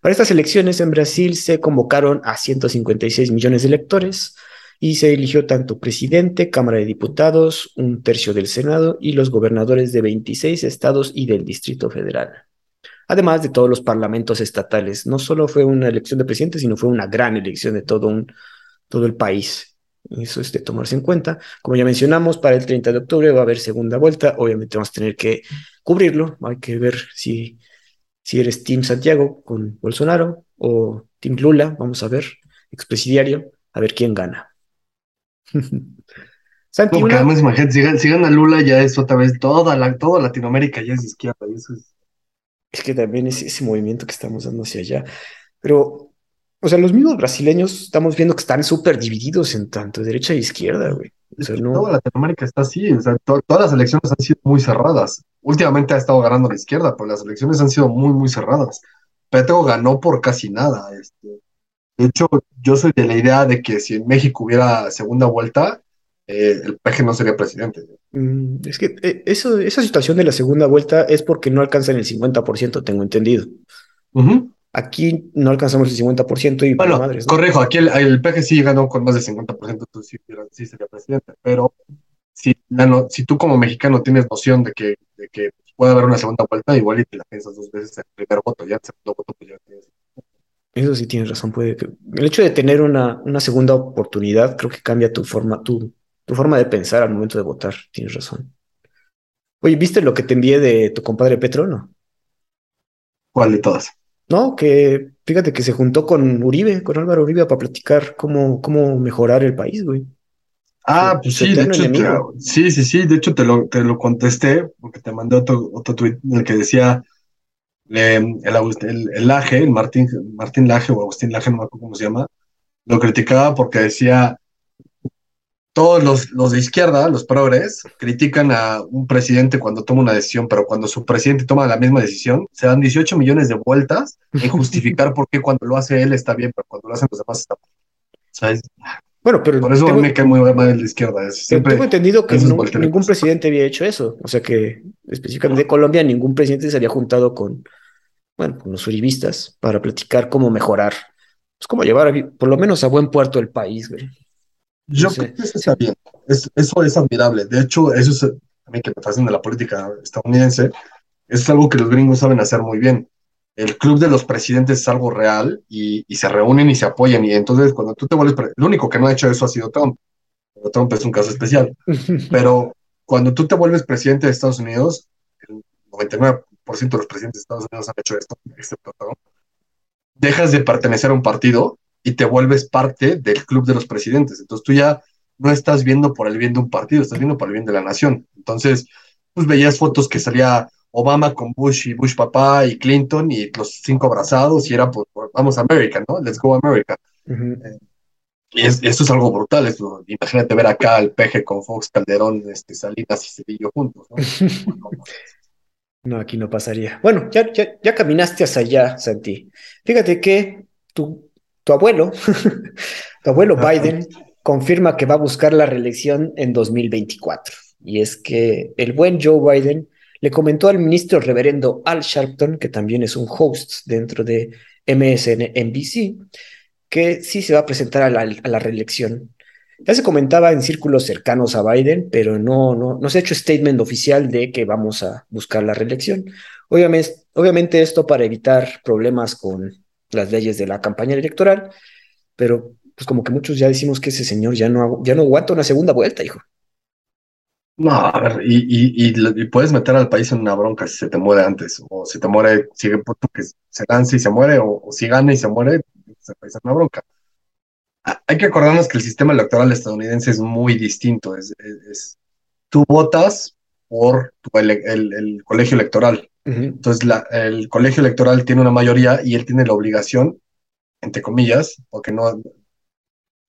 para estas elecciones en Brasil se convocaron a 156 millones de electores y se eligió tanto presidente, Cámara de Diputados, un tercio del Senado y los gobernadores de 26 estados y del Distrito Federal. Además de todos los parlamentos estatales. No solo fue una elección de presidente, sino fue una gran elección de todo, un, todo el país. Eso es de tomarse en cuenta. Como ya mencionamos, para el 30 de octubre va a haber segunda vuelta. Obviamente vamos a tener que cubrirlo. Hay que ver si si eres Team Santiago con Bolsonaro o Team Lula, vamos a ver, expresidiario, a ver quién gana. Santi, imagínate, si, gana Lula ya es otra vez toda, la, toda Latinoamérica ya es izquierda. eso es... es que también es ese movimiento que estamos dando hacia allá. Pero, o sea, los mismos brasileños estamos viendo que están súper divididos en tanto derecha e izquierda, güey. Toda Latinoamérica está así, o sea, todas las elecciones han sido muy cerradas últimamente ha estado ganando la izquierda, pero las elecciones han sido muy, muy cerradas. Petro ganó por casi nada. Este. De hecho, yo soy de la idea de que si en México hubiera segunda vuelta, eh, el PG no sería presidente. Mm, es que eh, eso, esa situación de la segunda vuelta es porque no alcanzan el 50%, tengo entendido. Aquí no alcanzamos el 50% y bueno, madres, corrijo, aquí el, el, PG sí ganó con más del 50%, entonces sí, sería presidente, pero si, si tú como mexicano tienes noción de que, de que puede haber una segunda vuelta, igual y te la piensas dos veces el primer voto, ya el segundo voto pues ya tienes. Eso sí tienes razón, puede que... El hecho de tener una, una segunda oportunidad creo que cambia tu forma, tu, tu forma de pensar al momento de votar, tienes razón. Oye, ¿viste lo que te envié de tu compadre Petro, no? ¿Cuál de todas? No, que fíjate que se juntó con Uribe, con Álvaro Uribe, para platicar cómo, cómo mejorar el país, güey. Ah, pues sí, de hecho, sí, sí, sí, de hecho te lo, te lo contesté, porque te mandé otro, otro tweet en el que decía em, el, el, el, Laje, el Martín, Martín Laje o Agustín Laje, no me acuerdo cómo se llama, lo criticaba porque decía, todos los, los de izquierda, los progres, critican a un presidente cuando toma una decisión, pero cuando su presidente toma la misma decisión, se dan 18 millones de vueltas en justificar por qué cuando lo hace él está bien, pero cuando lo hacen los demás está mal. ¿Sabes? Bueno, pero por eso me cae muy mal de izquierda. siempre tengo entendido que ningún presidente había hecho eso. O sea que específicamente de Colombia ningún presidente se había juntado con, bueno, con los uribistas para platicar cómo mejorar, pues cómo llevar por lo menos a buen puerto el país, güey. Yo creo que eso está bien. eso es admirable. De hecho, eso es a mí que me fascina la política estadounidense. Eso es algo que los gringos saben hacer muy bien el club de los presidentes es algo real y, se reúnen y se apoyan. Y entonces, cuando tú te vuelves. El único que no ha hecho eso ha sido Trump. Pero Trump es un caso especial. Pero cuando tú te vuelves presidente de Estados Unidos, el 99% de los presidentes de Estados Unidos han hecho esto, excepto Trump. Dejas de pertenecer a un partido y te vuelves parte del club de los presidentes. Entonces tú ya no estás viendo por el bien de un partido, estás viendo por el bien de la nación. Entonces, pues veías fotos que salía Obama con Bush y Bush papá y Clinton y los cinco abrazados y era pues, vamos a América, ¿no? Let's go America. Eh, y esto es algo brutal, esto, imagínate ver acá al peje con Fox, Calderón, este, Salinas y Cedillo juntos, ¿no? no, aquí no pasaría. Bueno, ya, ya, caminaste hacia allá, Santi. Fíjate que tu, tu abuelo, tu abuelo Biden, confirma que va a buscar la reelección en 2024. Y es que el buen Joe Biden le comentó al ministro reverendo Al Sharpton, que también es un host dentro de MSNBC, que sí se va a presentar a la, reelección. Ya se comentaba en círculos cercanos a Biden, pero no, no, se ha hecho statement oficial de que vamos a buscar la reelección. Obviamente, obviamente esto para evitar problemas con las leyes de la campaña electoral, pero pues como que muchos ya decimos que ese señor ya no, ya no aguanta una segunda vuelta, hijo. No, a ver, y, y, puedes meter al país en una bronca si se te muere antes, o si te muere, sigue que se lance y se muere, o, si gana y se muere, se país en una bronca. Ah, hay que acordarnos que el sistema electoral estadounidense es muy distinto. Es, es, tú votas por el, colegio electoral. Entonces, la, el colegio electoral tiene una mayoría y él tiene la obligación, entre comillas, porque no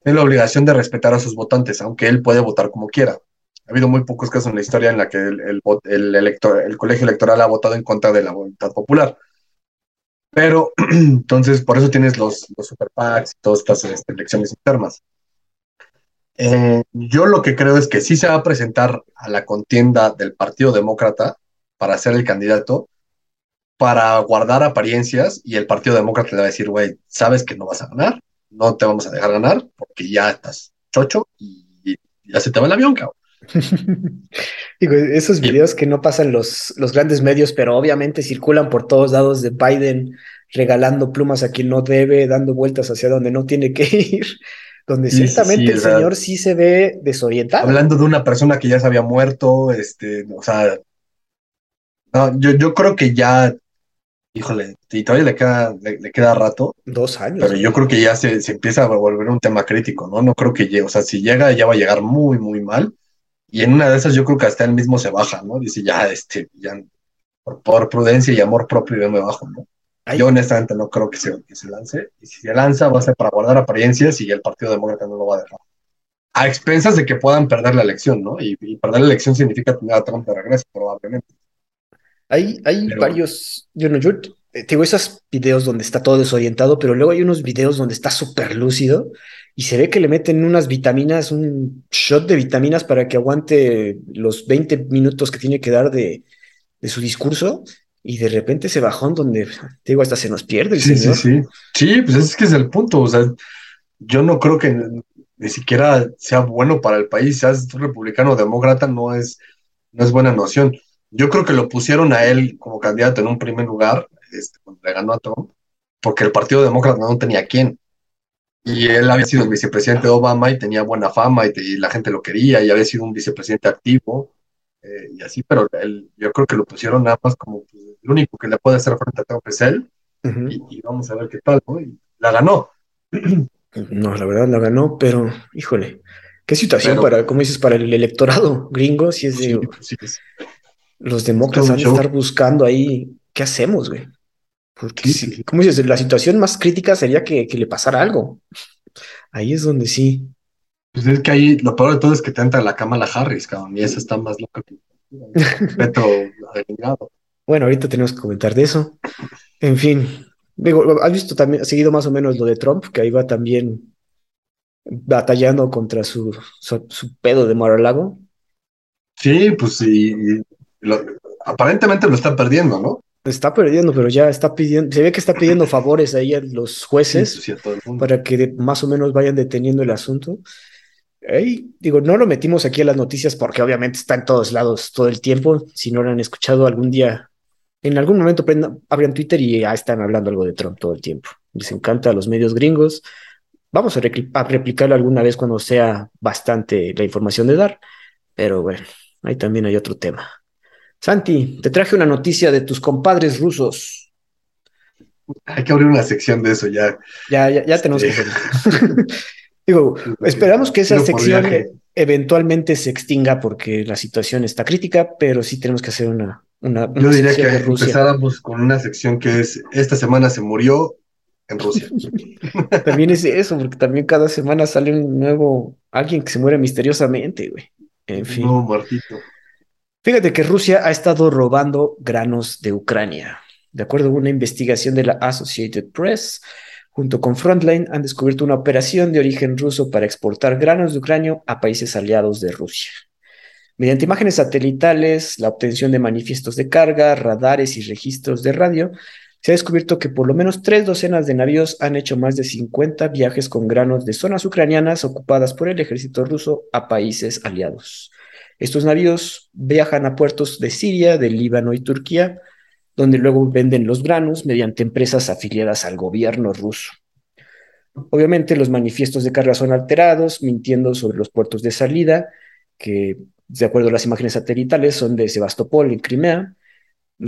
tiene la obligación de respetar a sus votantes, aunque él puede votar como quiera ha habido muy pocos casos en la historia en la que el, el, elector, el colegio electoral ha votado en contra de la voluntad popular. Pero entonces, por eso tienes los, los super PACs y todas estas este, elecciones internas. Eh, yo lo que creo es que sí se va a presentar a la contienda del Partido Demócrata para ser el candidato, para guardar apariencias y el Partido Demócrata le va a decir, güey, sabes que no vas a ganar, no te vamos a dejar ganar porque ya estás chocho y, ya se te va el avión, cabrón. Digo, esos videos que no pasan los, los grandes medios, pero obviamente circulan por todos lados de Biden regalando plumas a quien no debe, dando vueltas hacia donde no tiene que ir, donde ciertamente el señor sí se ve desorientado. Hablando de una persona que ya se había muerto, este, o sea, yo, yo creo que ya, híjole, y todavía le queda, le, queda rato. Dos años. Pero yo creo que ya se, se, empieza a volver un tema crítico, ¿no? No creo que llegue, o sea, si llega, ya va a llegar muy, muy mal. Y en una de esas yo creo que hasta él mismo se baja, ¿no? Dice, ya, este, ya, por, prudencia y amor propio yo me bajo, ¿no? Yo honestamente no creo que se, que se lance. Y si se lanza va a ser para guardar apariencias y el Partido Demócrata no lo va a dejar. A expensas de que puedan perder la elección, ¿no? Y, perder la elección significa tener a Trump de regreso, probablemente. Hay, hay varios, yo, no, yo eh, tengo esos videos donde está todo desorientado, pero luego hay unos videos donde está súper lúcido y se ve que le meten unas vitaminas, un shot de vitaminas para que aguante los 20 minutos que tiene que dar de, su discurso y de repente se bajón donde, digo, hasta se nos pierde el sí, señor. Sí, sí, sí. pues es que es el punto, o sea, yo no creo que ni siquiera sea bueno para el país, seas republicano o demócrata, no es, no es buena noción. Yo creo que lo pusieron a él como candidato en un primer lugar, este, cuando le ganó a Trump, porque el Partido Demócrata no tenía quién. Y él había sido el vicepresidente de Obama y tenía buena fama y, la gente lo quería y había sido un vicepresidente activo eh, y así, pero él, yo creo que lo pusieron nada más como pues, el único que le puede hacer frente a Trump es él y, vamos a ver qué tal, ¿no? Y la ganó. No, la verdad la ganó, pero híjole, qué situación para, como dices, para el electorado gringo, si es de... los demócratas van a estar buscando ahí, ¿qué hacemos, güey? Porque, como dices, la situación más crítica sería que, le pasara algo. Ahí es donde sí. Pues es que ahí lo peor de todo es que te entra la Kamala Harris, cabrón, y esa está más loca que Beto Bueno, ahorita tenemos que comentar de eso. En fin, digo, has visto también, has seguido más o menos lo de Trump, que ahí va también batallando contra su, su, pedo de Mar-a-Lago. Sí, pues sí, aparentemente lo está perdiendo, ¿no? Está perdiendo, pero ya está pidiendo, se ve que está pidiendo favores ahí a los jueces para que más o menos vayan deteniendo el asunto. digo, no lo metimos aquí a las noticias porque obviamente está en todos lados todo el tiempo. Si no lo han escuchado algún día, en algún momento abren Twitter y ya están hablando algo de Trump todo el tiempo. Les encanta a los medios gringos. Vamos a, a replicarlo alguna vez cuando sea bastante la información de dar, pero bueno, ahí también hay otro tema. Santi, te traje una noticia de tus compadres rusos. Hay que abrir una sección de eso ya. Ya, ya, tenemos que hacerlo. Digo, esperamos que esa sección eventualmente se extinga porque la situación está crítica, pero sí tenemos que hacer una. una, Yo diría que empezáramos con una sección que es: Esta semana se murió en Rusia. también es eso, porque también cada semana sale un nuevo. Alguien que se muere misteriosamente, güey. En fin. No, Martito. Fíjate que Rusia ha estado robando granos de Ucrania. De acuerdo a una investigación de la Associated Press, junto con Frontline han descubierto una operación de origen ruso para exportar granos de Ucrania a países aliados de Rusia. Mediante imágenes satelitales, la obtención de manifiestos de carga, radares y registros de radio, se ha descubierto que por lo menos tres docenas de navíos han hecho más de 50 viajes con granos de zonas ucranianas ocupadas por el ejército ruso a países aliados. Estos navíos viajan a puertos de Siria, de Líbano y Turquía, donde luego venden los granos mediante empresas afiliadas al gobierno ruso. Obviamente los manifiestos de carga son alterados, mintiendo sobre los puertos de salida, que de acuerdo a las imágenes satelitales son de Sebastopol en Crimea.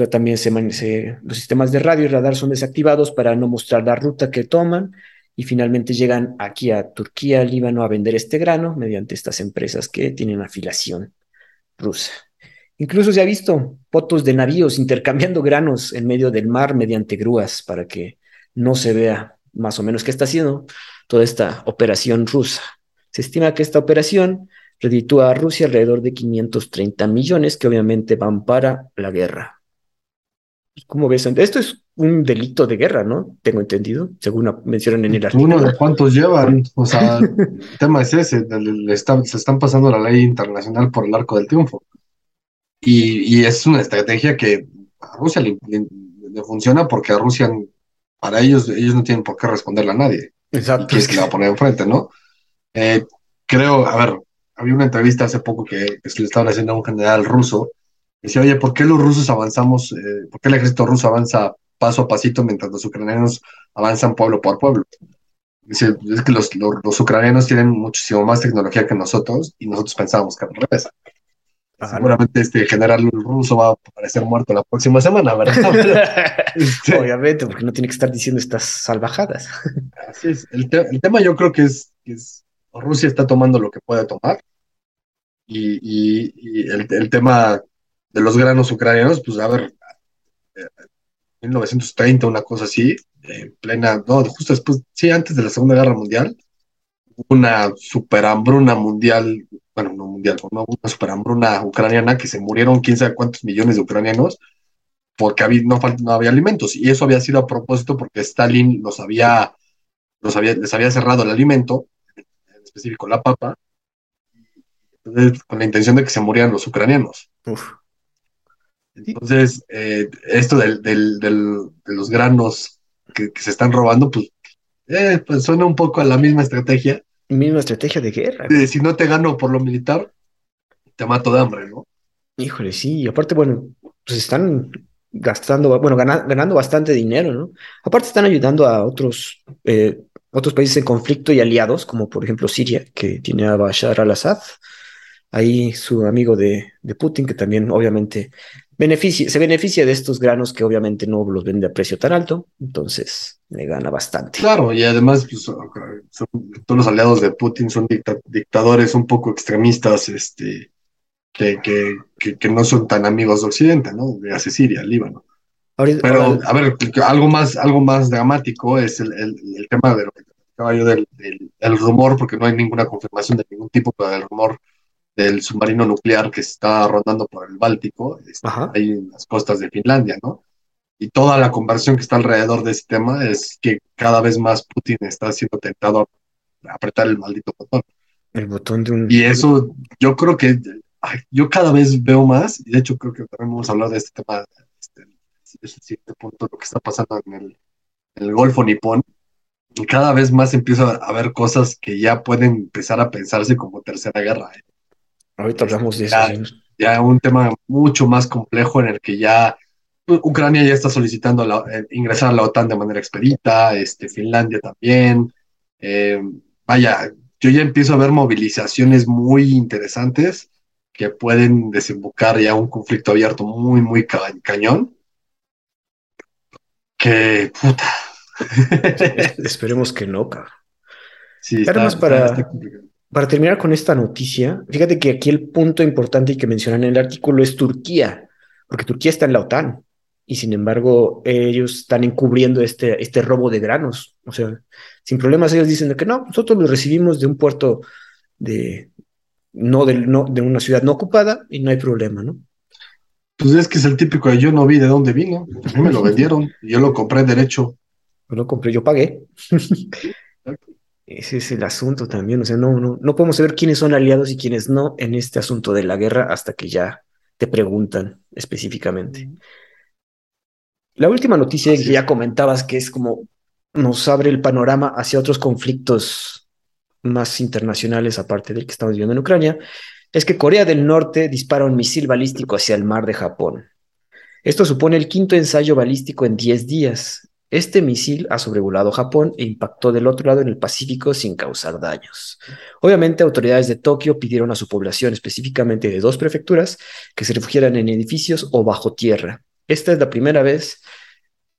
También se, los sistemas de radio y radar son desactivados para no mostrar la ruta que toman y finalmente llegan aquí a Turquía, Líbano, a vender este grano mediante estas empresas que tienen afiliación rusa. Incluso se ha visto fotos de navíos intercambiando granos en medio del mar mediante grúas para que no se vea más o menos qué está haciendo toda esta operación rusa. Se estima que esta operación reditúa a Rusia alrededor de 530 millones que obviamente van para la guerra. ¿Cómo ves? Esto es un delito de guerra, ¿no? Tengo entendido, según mencionan en el artículo. Uno de cuántos llevan, o sea, el tema es ese, se están pasando la ley internacional por el arco del triunfo. Y, es una estrategia que a Rusia le, funciona porque a Rusia, para ellos, ellos no tienen por qué responderle a nadie. Exacto. Y es que le va a poner enfrente, ¿no? Eh, creo, a ver, había una entrevista hace poco que, que se le estaba haciendo a un general ruso Decía, oye, ¿por qué los rusos avanzamos, eh, por qué el ejército ruso avanza paso a pasito mientras los ucranianos avanzan pueblo por pueblo? Dice, es que los, los, ucranianos tienen muchísimo más tecnología que nosotros y nosotros pensábamos que al revés. Seguramente este general ruso va a aparecer muerto la próxima semana, ¿verdad? Este Obviamente, porque no tiene que estar diciendo estas salvajadas. Así es. El, tema yo creo que es, que es, Rusia está tomando lo que puede tomar y, y, el, el, tema de los granos ucranianos, pues a ver, 1930, una cosa así, en plena, no, justo después, sí, antes de la Segunda Guerra Mundial, una super hambruna mundial, bueno, no mundial, no, una super hambruna ucraniana que se murieron quién sabe cuántos millones de ucranianos, porque había, no, no había alimentos. Y eso había sido a propósito porque Stalin los había, los había, les había cerrado el alimento, en específico la papa, con la intención de que se murieran los ucranianos. Entonces, eh, esto del, del, de los granos que, se están robando, pues, eh, pues suena un poco a la misma estrategia. Misma estrategia de guerra. si no te gano por lo militar, te mato de hambre, ¿no? Híjole, sí, y aparte, bueno, pues están gastando, bueno, ganando bastante dinero, ¿no? Aparte están ayudando a otros, eh, otros países en conflicto y aliados, como por ejemplo Siria, que tiene a Bashar al-Assad, ahí su amigo de, de, Putin, que también obviamente beneficia, se beneficia de estos granos que obviamente no los vende a precio tan alto, entonces le gana bastante. Claro, y además pues, todos los aliados de Putin son dictadores un poco extremistas, este, que, que, que, no son tan amigos de Occidente, ¿no? De Siria, Líbano. Pero, a ver, algo más, algo más dramático es el, el, tema de lo que yo del, del, rumor, porque no hay ninguna confirmación de ningún tipo, pero del rumor del submarino nuclear que está rondando por el Báltico, este, ahí en las costas de Finlandia, ¿no? Y toda la conversión que está alrededor de ese tema es que cada vez más Putin está siendo tentado a apretar el maldito botón. El botón de un... Y eso, yo creo que yo cada vez veo más, y de hecho creo que también vamos a hablar de este tema, este, es el siguiente punto, lo que está pasando en el, el Golfo Nipón, y cada vez más empieza a haber cosas que ya pueden empezar a pensarse como tercera guerra. ¿eh? Ahorita hablamos de ya, eso. Ya un tema mucho más complejo en el que ya Ucrania ya está solicitando eh, ingresar a la OTAN de manera expedita, este, Finlandia también. Eh, vaya, yo ya empiezo a ver movilizaciones muy interesantes que pueden desembocar ya un conflicto abierto muy, muy cañón. Que puta. Esperemos que no, cabrón. Sí, para, para terminar con esta noticia, fíjate que aquí el punto importante y que mencionan en el artículo es Turquía, porque Turquía está en la OTAN y sin embargo ellos están encubriendo este, este robo de granos. O sea, sin problemas ellos dicen que no, nosotros lo recibimos de un puerto de, no de, no de una ciudad no ocupada y no hay problema, ¿no? Pues es que es el típico de yo no vi de dónde vino, a mí me lo vendieron yo lo compré derecho. Yo lo compré, yo pagué. Ese es el asunto también, o sea, no, no, no podemos saber quiénes son aliados y quiénes no en este asunto de la guerra hasta que ya te preguntan específicamente. La última noticia que ya comentabas, que es como nos abre el panorama hacia otros conflictos más internacionales, aparte del que estamos viendo en Ucrania, es que Corea del Norte dispara un misil balístico hacia el mar de Japón. Esto supone el quinto ensayo balístico en 10 días. Este misil ha sobrevolado Japón e impactó del otro lado en el Pacífico sin causar daños. Obviamente, autoridades de Tokio pidieron a su población, específicamente de dos prefecturas, que se refugiaran en edificios o bajo tierra. Esta es la primera vez,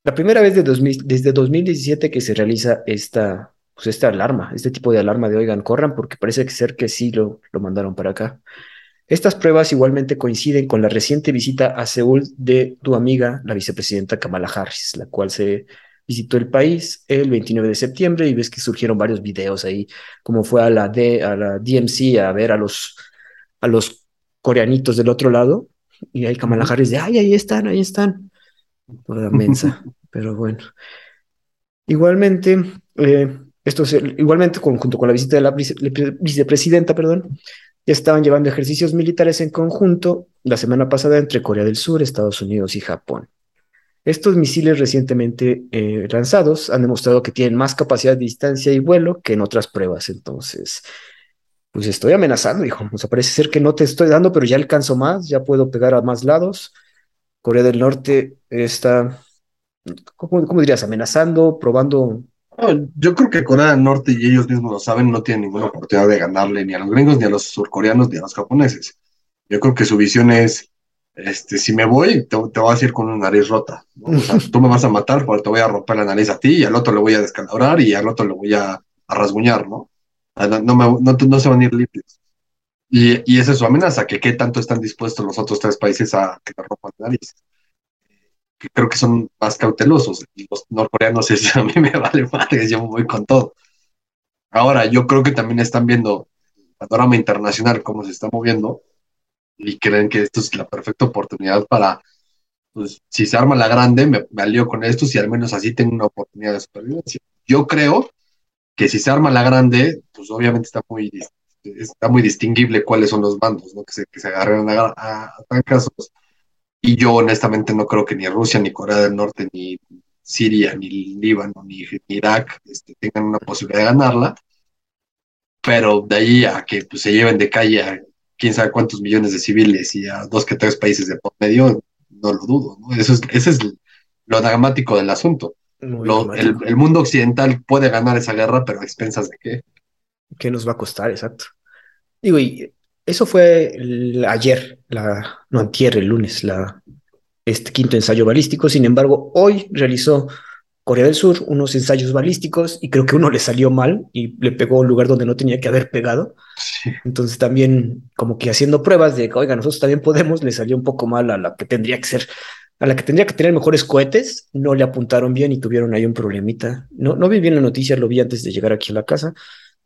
la primera vez de desde 2017 que se realiza esta, pues esta alarma, este tipo de alarma de oigan, corran, porque parece ser que sí lo, lo mandaron para acá. Estas pruebas igualmente coinciden con la reciente visita a Seúl de tu amiga, la vicepresidenta Kamala Harris, la cual se visitó el país el 29 de septiembre y ves que surgieron varios videos ahí, como fue a la, D, a la DMC a ver a los, a los coreanitos del otro lado, y ahí Kamala Harris de, ay, ahí están, ahí están, toda mensa, pero bueno. Igualmente, eh, esto igualmente, junto con la visita de la vicepresidenta, perdón, ya estaban llevando ejercicios militares en conjunto la semana pasada entre Corea del Sur, Estados Unidos y Japón. Estos misiles recientemente eh, lanzados han demostrado que tienen más capacidad de distancia y vuelo que en otras pruebas. Entonces, pues estoy amenazando, hijo. O sea, parece ser que no te estoy dando, pero ya alcanzo más, ya puedo pegar a más lados. Corea del Norte está, ¿cómo, cómo dirías? Amenazando, probando yo creo que Corea del Norte y ellos mismos lo saben, no tienen ninguna oportunidad de ganarle ni a los gringos, ni a los surcoreanos, ni a los japoneses. Yo creo que su visión es, este, si me voy, te, te vas a ir con una nariz rota. O sea, tú me vas a matar, porque te voy a romper la nariz a ti, y al otro le voy a descalabrar, y al otro le voy a, rasguñar, ¿no? No, me, no, no, se van a ir limpios. Y, y esa es su amenaza, que qué tanto están dispuestos los otros tres países a que te rompan la nariz creo que son más cautelosos. Los norcoreanos es, a mí me vale madre, yo voy con todo. Ahora, yo creo que también están viendo el panorama internacional, cómo se está moviendo, y creen que esto es la perfecta oportunidad para pues si se arma la grande, me, me alío con estos y al menos así tengo una oportunidad de supervivencia. Yo creo que si se arma la grande, pues obviamente está muy, está muy distinguible cuáles son los bandos, ¿no? Que se, que se agarren a, a, a. Y yo honestamente no creo que ni Rusia, ni Corea del Norte, ni Siria, ni Líbano, ni, ni Irak este, tengan una posibilidad de ganarla. Pero de ahí a que pues, se lleven de calle a quién sabe cuántos millones de civiles y a dos que tres países de por medio, no lo dudo. ¿no? Eso es, ese es lo dramático del asunto. Lo, el, el, mundo occidental puede ganar esa guerra, pero a expensas de qué. ¿Qué nos va a costar? Exacto. Digo, y eso fue el, ayer, la, no antier, el lunes, la, este quinto ensayo balístico. Sin embargo, hoy realizó Corea del Sur unos ensayos balísticos y creo que uno le salió mal y le pegó a un lugar donde no tenía que haber pegado. Sí. Entonces también como que haciendo pruebas de que, oiga, nosotros también podemos, le salió un poco mal a la que tendría que ser, a la que tendría que tener mejores cohetes, no le apuntaron bien y tuvieron ahí un problemita. No, no vi bien la noticia, lo vi antes de llegar aquí a la casa.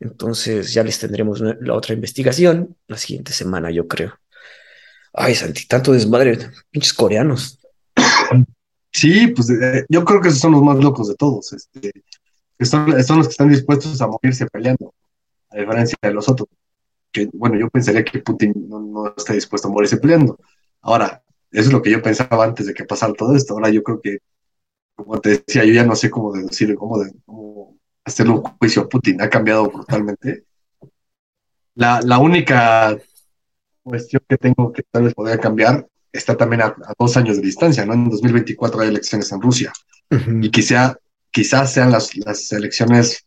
Entonces ya les tendremos la otra investigación la siguiente semana, yo creo. Ay, Santi, tanto desmadre, pinches coreanos. Sí, pues eh, yo creo que esos son los más locos de todos. Este, son, son, los que están dispuestos a morirse peleando, a diferencia de los otros. Que, bueno, yo pensaría que Putin no, no, está dispuesto a morirse peleando. Ahora, eso es lo que yo pensaba antes de que pasara todo esto. Ahora yo creo que, como te decía, yo ya no sé cómo deducirle, cómo, de, cómo hacerle un juicio a Putin. Ha cambiado brutalmente. La, la única cuestión que tengo que tal vez podría cambiar está también a, a, dos años de distancia, ¿no? En 2024 hay elecciones en Rusia uh -huh. y quizá, quizás sean las, las elecciones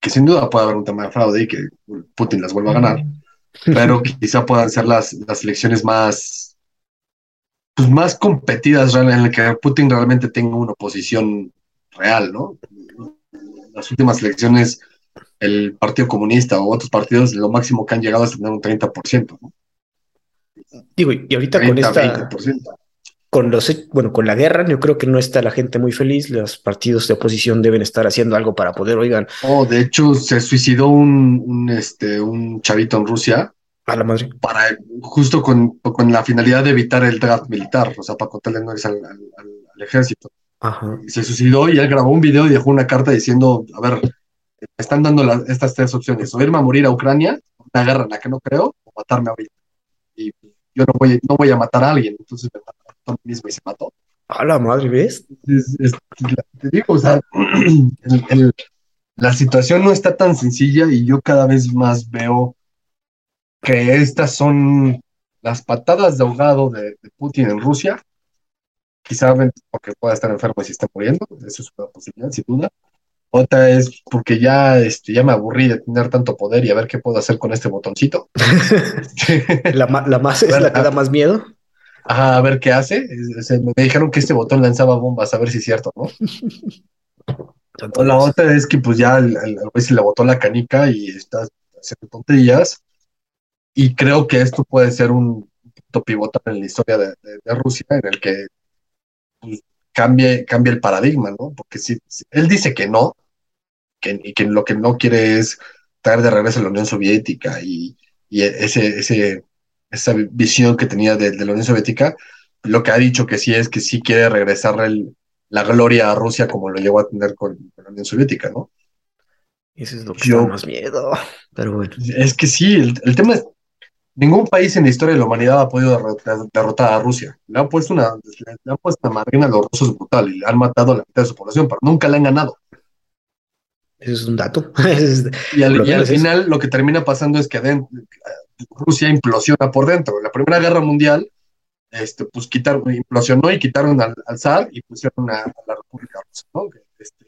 que sin duda puede haber un tema de fraude y que Putin las vuelva a ganar, uh -huh. pero quizá puedan ser las, las elecciones más, pues más competidas en las que Putin realmente tenga una oposición real, ¿no? Las últimas elecciones el Partido Comunista o otros partidos, lo máximo que han llegado es tener un 30%. ¿no? Digo, y ahorita 30, con esta. 20%. Con los, bueno, con la guerra, yo creo que no está la gente muy feliz. Los partidos de oposición deben estar haciendo algo para poder, oigan. Oh, de hecho, se suicidó un, un, este, un chavito en Rusia. A la madre. Para, justo con, con la finalidad de evitar el draft militar, o sea, para contarle no al, al, al, al ejército. Ajá. Se suicidó y él grabó un video y dejó una carta diciendo, a ver, están dando estas tres opciones, o irme a morir a Ucrania, una guerra en la que no creo, o matarme ahorita. Y yo no voy, no voy a matar a alguien, entonces me mató a mí mismo y se mató. A la madre, ¿ves? Es, es, te digo, o sea, el, el, la situación no está tan sencilla y yo cada vez más veo que estas son las patadas de ahogado de, de Putin en Rusia, quizá porque pueda estar enfermo y se está muriendo, eso es una posibilidad, sin duda, otra es porque ya, este, ya me aburrí de tener tanto poder y a ver qué puedo hacer con este botoncito. la, la, más es la que da más miedo. Ajá, a ver qué hace. me dijeron que este botón lanzaba bombas, a ver si es cierto, ¿no? la otra es que pues ya el, el se le botó la canica y está haciendo tonterías. Y creo que esto puede ser un punto pivotal en la historia de, de, de Rusia, en el que pues, cambie, cambie el paradigma, ¿no? Porque si, si él dice que no, que, y que lo que no quiere es traer de regreso a la Unión Soviética y, y ese, ese, esa visión que tenía de, de, la Unión Soviética, lo que ha dicho que sí es que sí quiere regresar el, la gloria a Rusia como lo llegó a tener con, con la Unión Soviética, ¿no? Eso es lo que Yo, da más miedo, pero bueno. Es que sí, el, el, tema es, ningún país en la historia de la humanidad ha podido derrotar, a Rusia. Le han puesto una, le han puesto una a los rusos brutal y le han matado a la mitad de su población, pero nunca le han ganado. Eso es un dato. y al, y al final lo que termina pasando es que adentro, Rusia implosiona por dentro. La Primera Guerra Mundial, este, pues quitaron, implosionó y quitaron al, al zar y pusieron a, a, la República Rusa, ¿no? Este,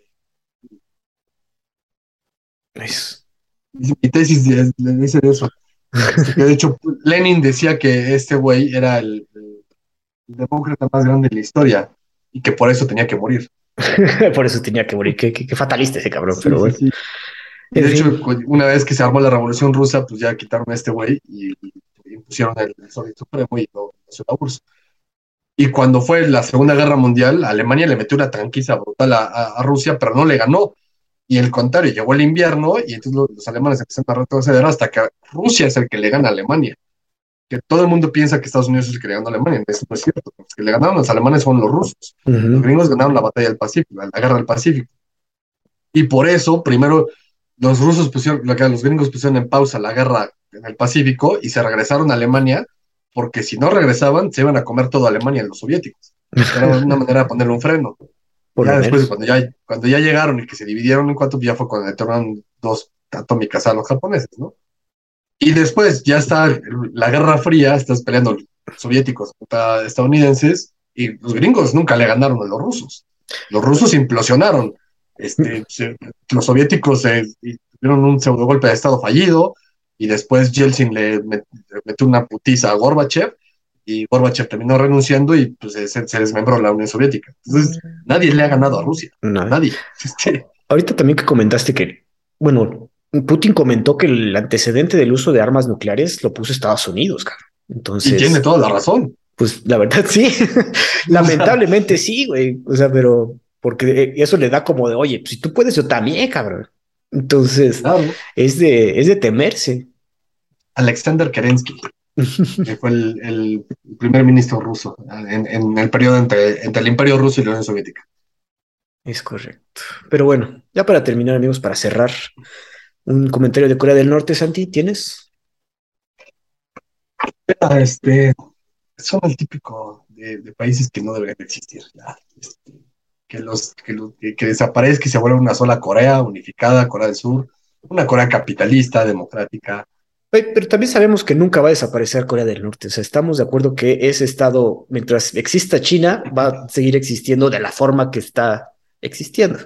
es... Mi tesis dice de eso. De hecho, Lenin decía que este güey era el, el, demócrata más grande de la historia y que por eso tenía que morir. por eso tenía que morir. Qué, qué, qué fatalista ese cabrón, sí, pero bueno. Sí, sí. Y de hecho, una vez que se armó la revolución rusa, pues ya quitaron a este güey y, y, pusieron el, el Soviet Supremo y lo hizo la URSS. Y cuando fue la Segunda Guerra Mundial, Alemania le metió una tranquiza brutal a, a, a Rusia, pero no le ganó y el contrario, llegó el invierno y entonces los, los alemanes empezaron a retroceder hasta que Rusia es el que le gana a Alemania. que todo el mundo piensa que Estados Unidos es el que le ganó a Alemania. Eso no es cierto. Los que le ganaron a los alemanes fueron los rusos. Los gringos ganaron la batalla del Pacífico, la guerra del Pacífico. Y por eso, primero, los rusos pusieron, los gringos pusieron en pausa la guerra en el Pacífico y se regresaron a Alemania, porque si no regresaban, se iban a comer toda Alemania los soviéticos. Era una manera de ponerle un freno. Ya después, cuando ya, cuando ya llegaron y que se dividieron en cuatro, ya fue cuando le dos atómicas a los japoneses, ¿no? Y después ya está la Guerra Fría, estás peleando soviéticos contra estadounidenses y los gringos nunca le ganaron a los rusos. Los rusos implosionaron. Este, los soviéticos tuvieron un pseudo golpe de Estado fallido y después Yeltsin le metió una putiza a Gorbachev y Gorbachev terminó renunciando y pues, se, desmembró la Unión Soviética. Entonces, nadie le ha ganado a Rusia. Nadie. Este, Ahorita también que comentaste que, bueno, Putin comentó que el antecedente del uso de armas nucleares lo puso Estados Unidos, cara. Entonces. Y tiene toda la razón. Pues la verdad sí. Lamentablemente sí, güey. O sea, pero porque eso le da como de, oye, pues si tú puedes, yo también, cabrón. Entonces, es, de, es de temerse. Alexander Kerensky, que fue el, primer ministro ruso en, el periodo entre, entre el Imperio Ruso y la Unión Soviética. Es correcto. Pero bueno, ya para terminar, amigos, para cerrar, un comentario de Corea del Norte, Santi, ¿tienes? Este, son el típico de, países que no deberían existir. Este, que, los, que, que, desaparezca y se vuelva una sola Corea unificada, Corea del Sur, una Corea capitalista, democrática. Pero también sabemos que nunca va a desaparecer Corea del Norte. O sea, estamos de acuerdo que ese estado, mientras exista China, va a seguir existiendo de la forma que está existiendo.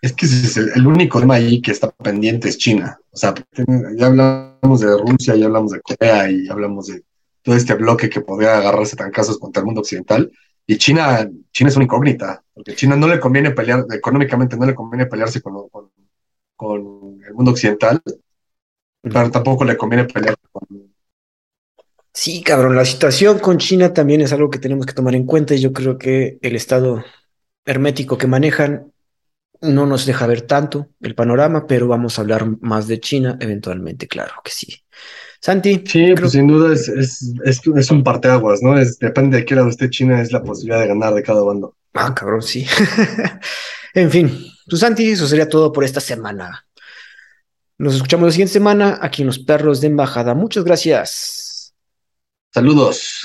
Es que es el, único tema ahí que está pendiente es China. O sea, ya hablamos de Rusia, ya hablamos de Corea y hablamos de todo este bloque que podría agarrarse tan casos contra el mundo occidental. Y China, China es una incógnita, porque China no le conviene pelear, económicamente no le conviene pelearse con, con, el mundo occidental, pero tampoco le conviene pelear con... Sí, cabrón, la situación con China también es algo que tenemos que tomar en cuenta y yo creo que el estado hermético que manejan no nos deja ver tanto el panorama, pero vamos a hablar más de China eventualmente, claro que sí. Santi. Sí, pues sin duda es, es, es, un parteaguas, ¿no? Es, depende de qué lado esté China, es la posibilidad de ganar de cada bando. Ah, cabrón, sí. en fin, pues Santi, eso sería todo por esta semana. Nos escuchamos la siguiente semana aquí en Los Perros de Embajada. Muchas gracias. Saludos.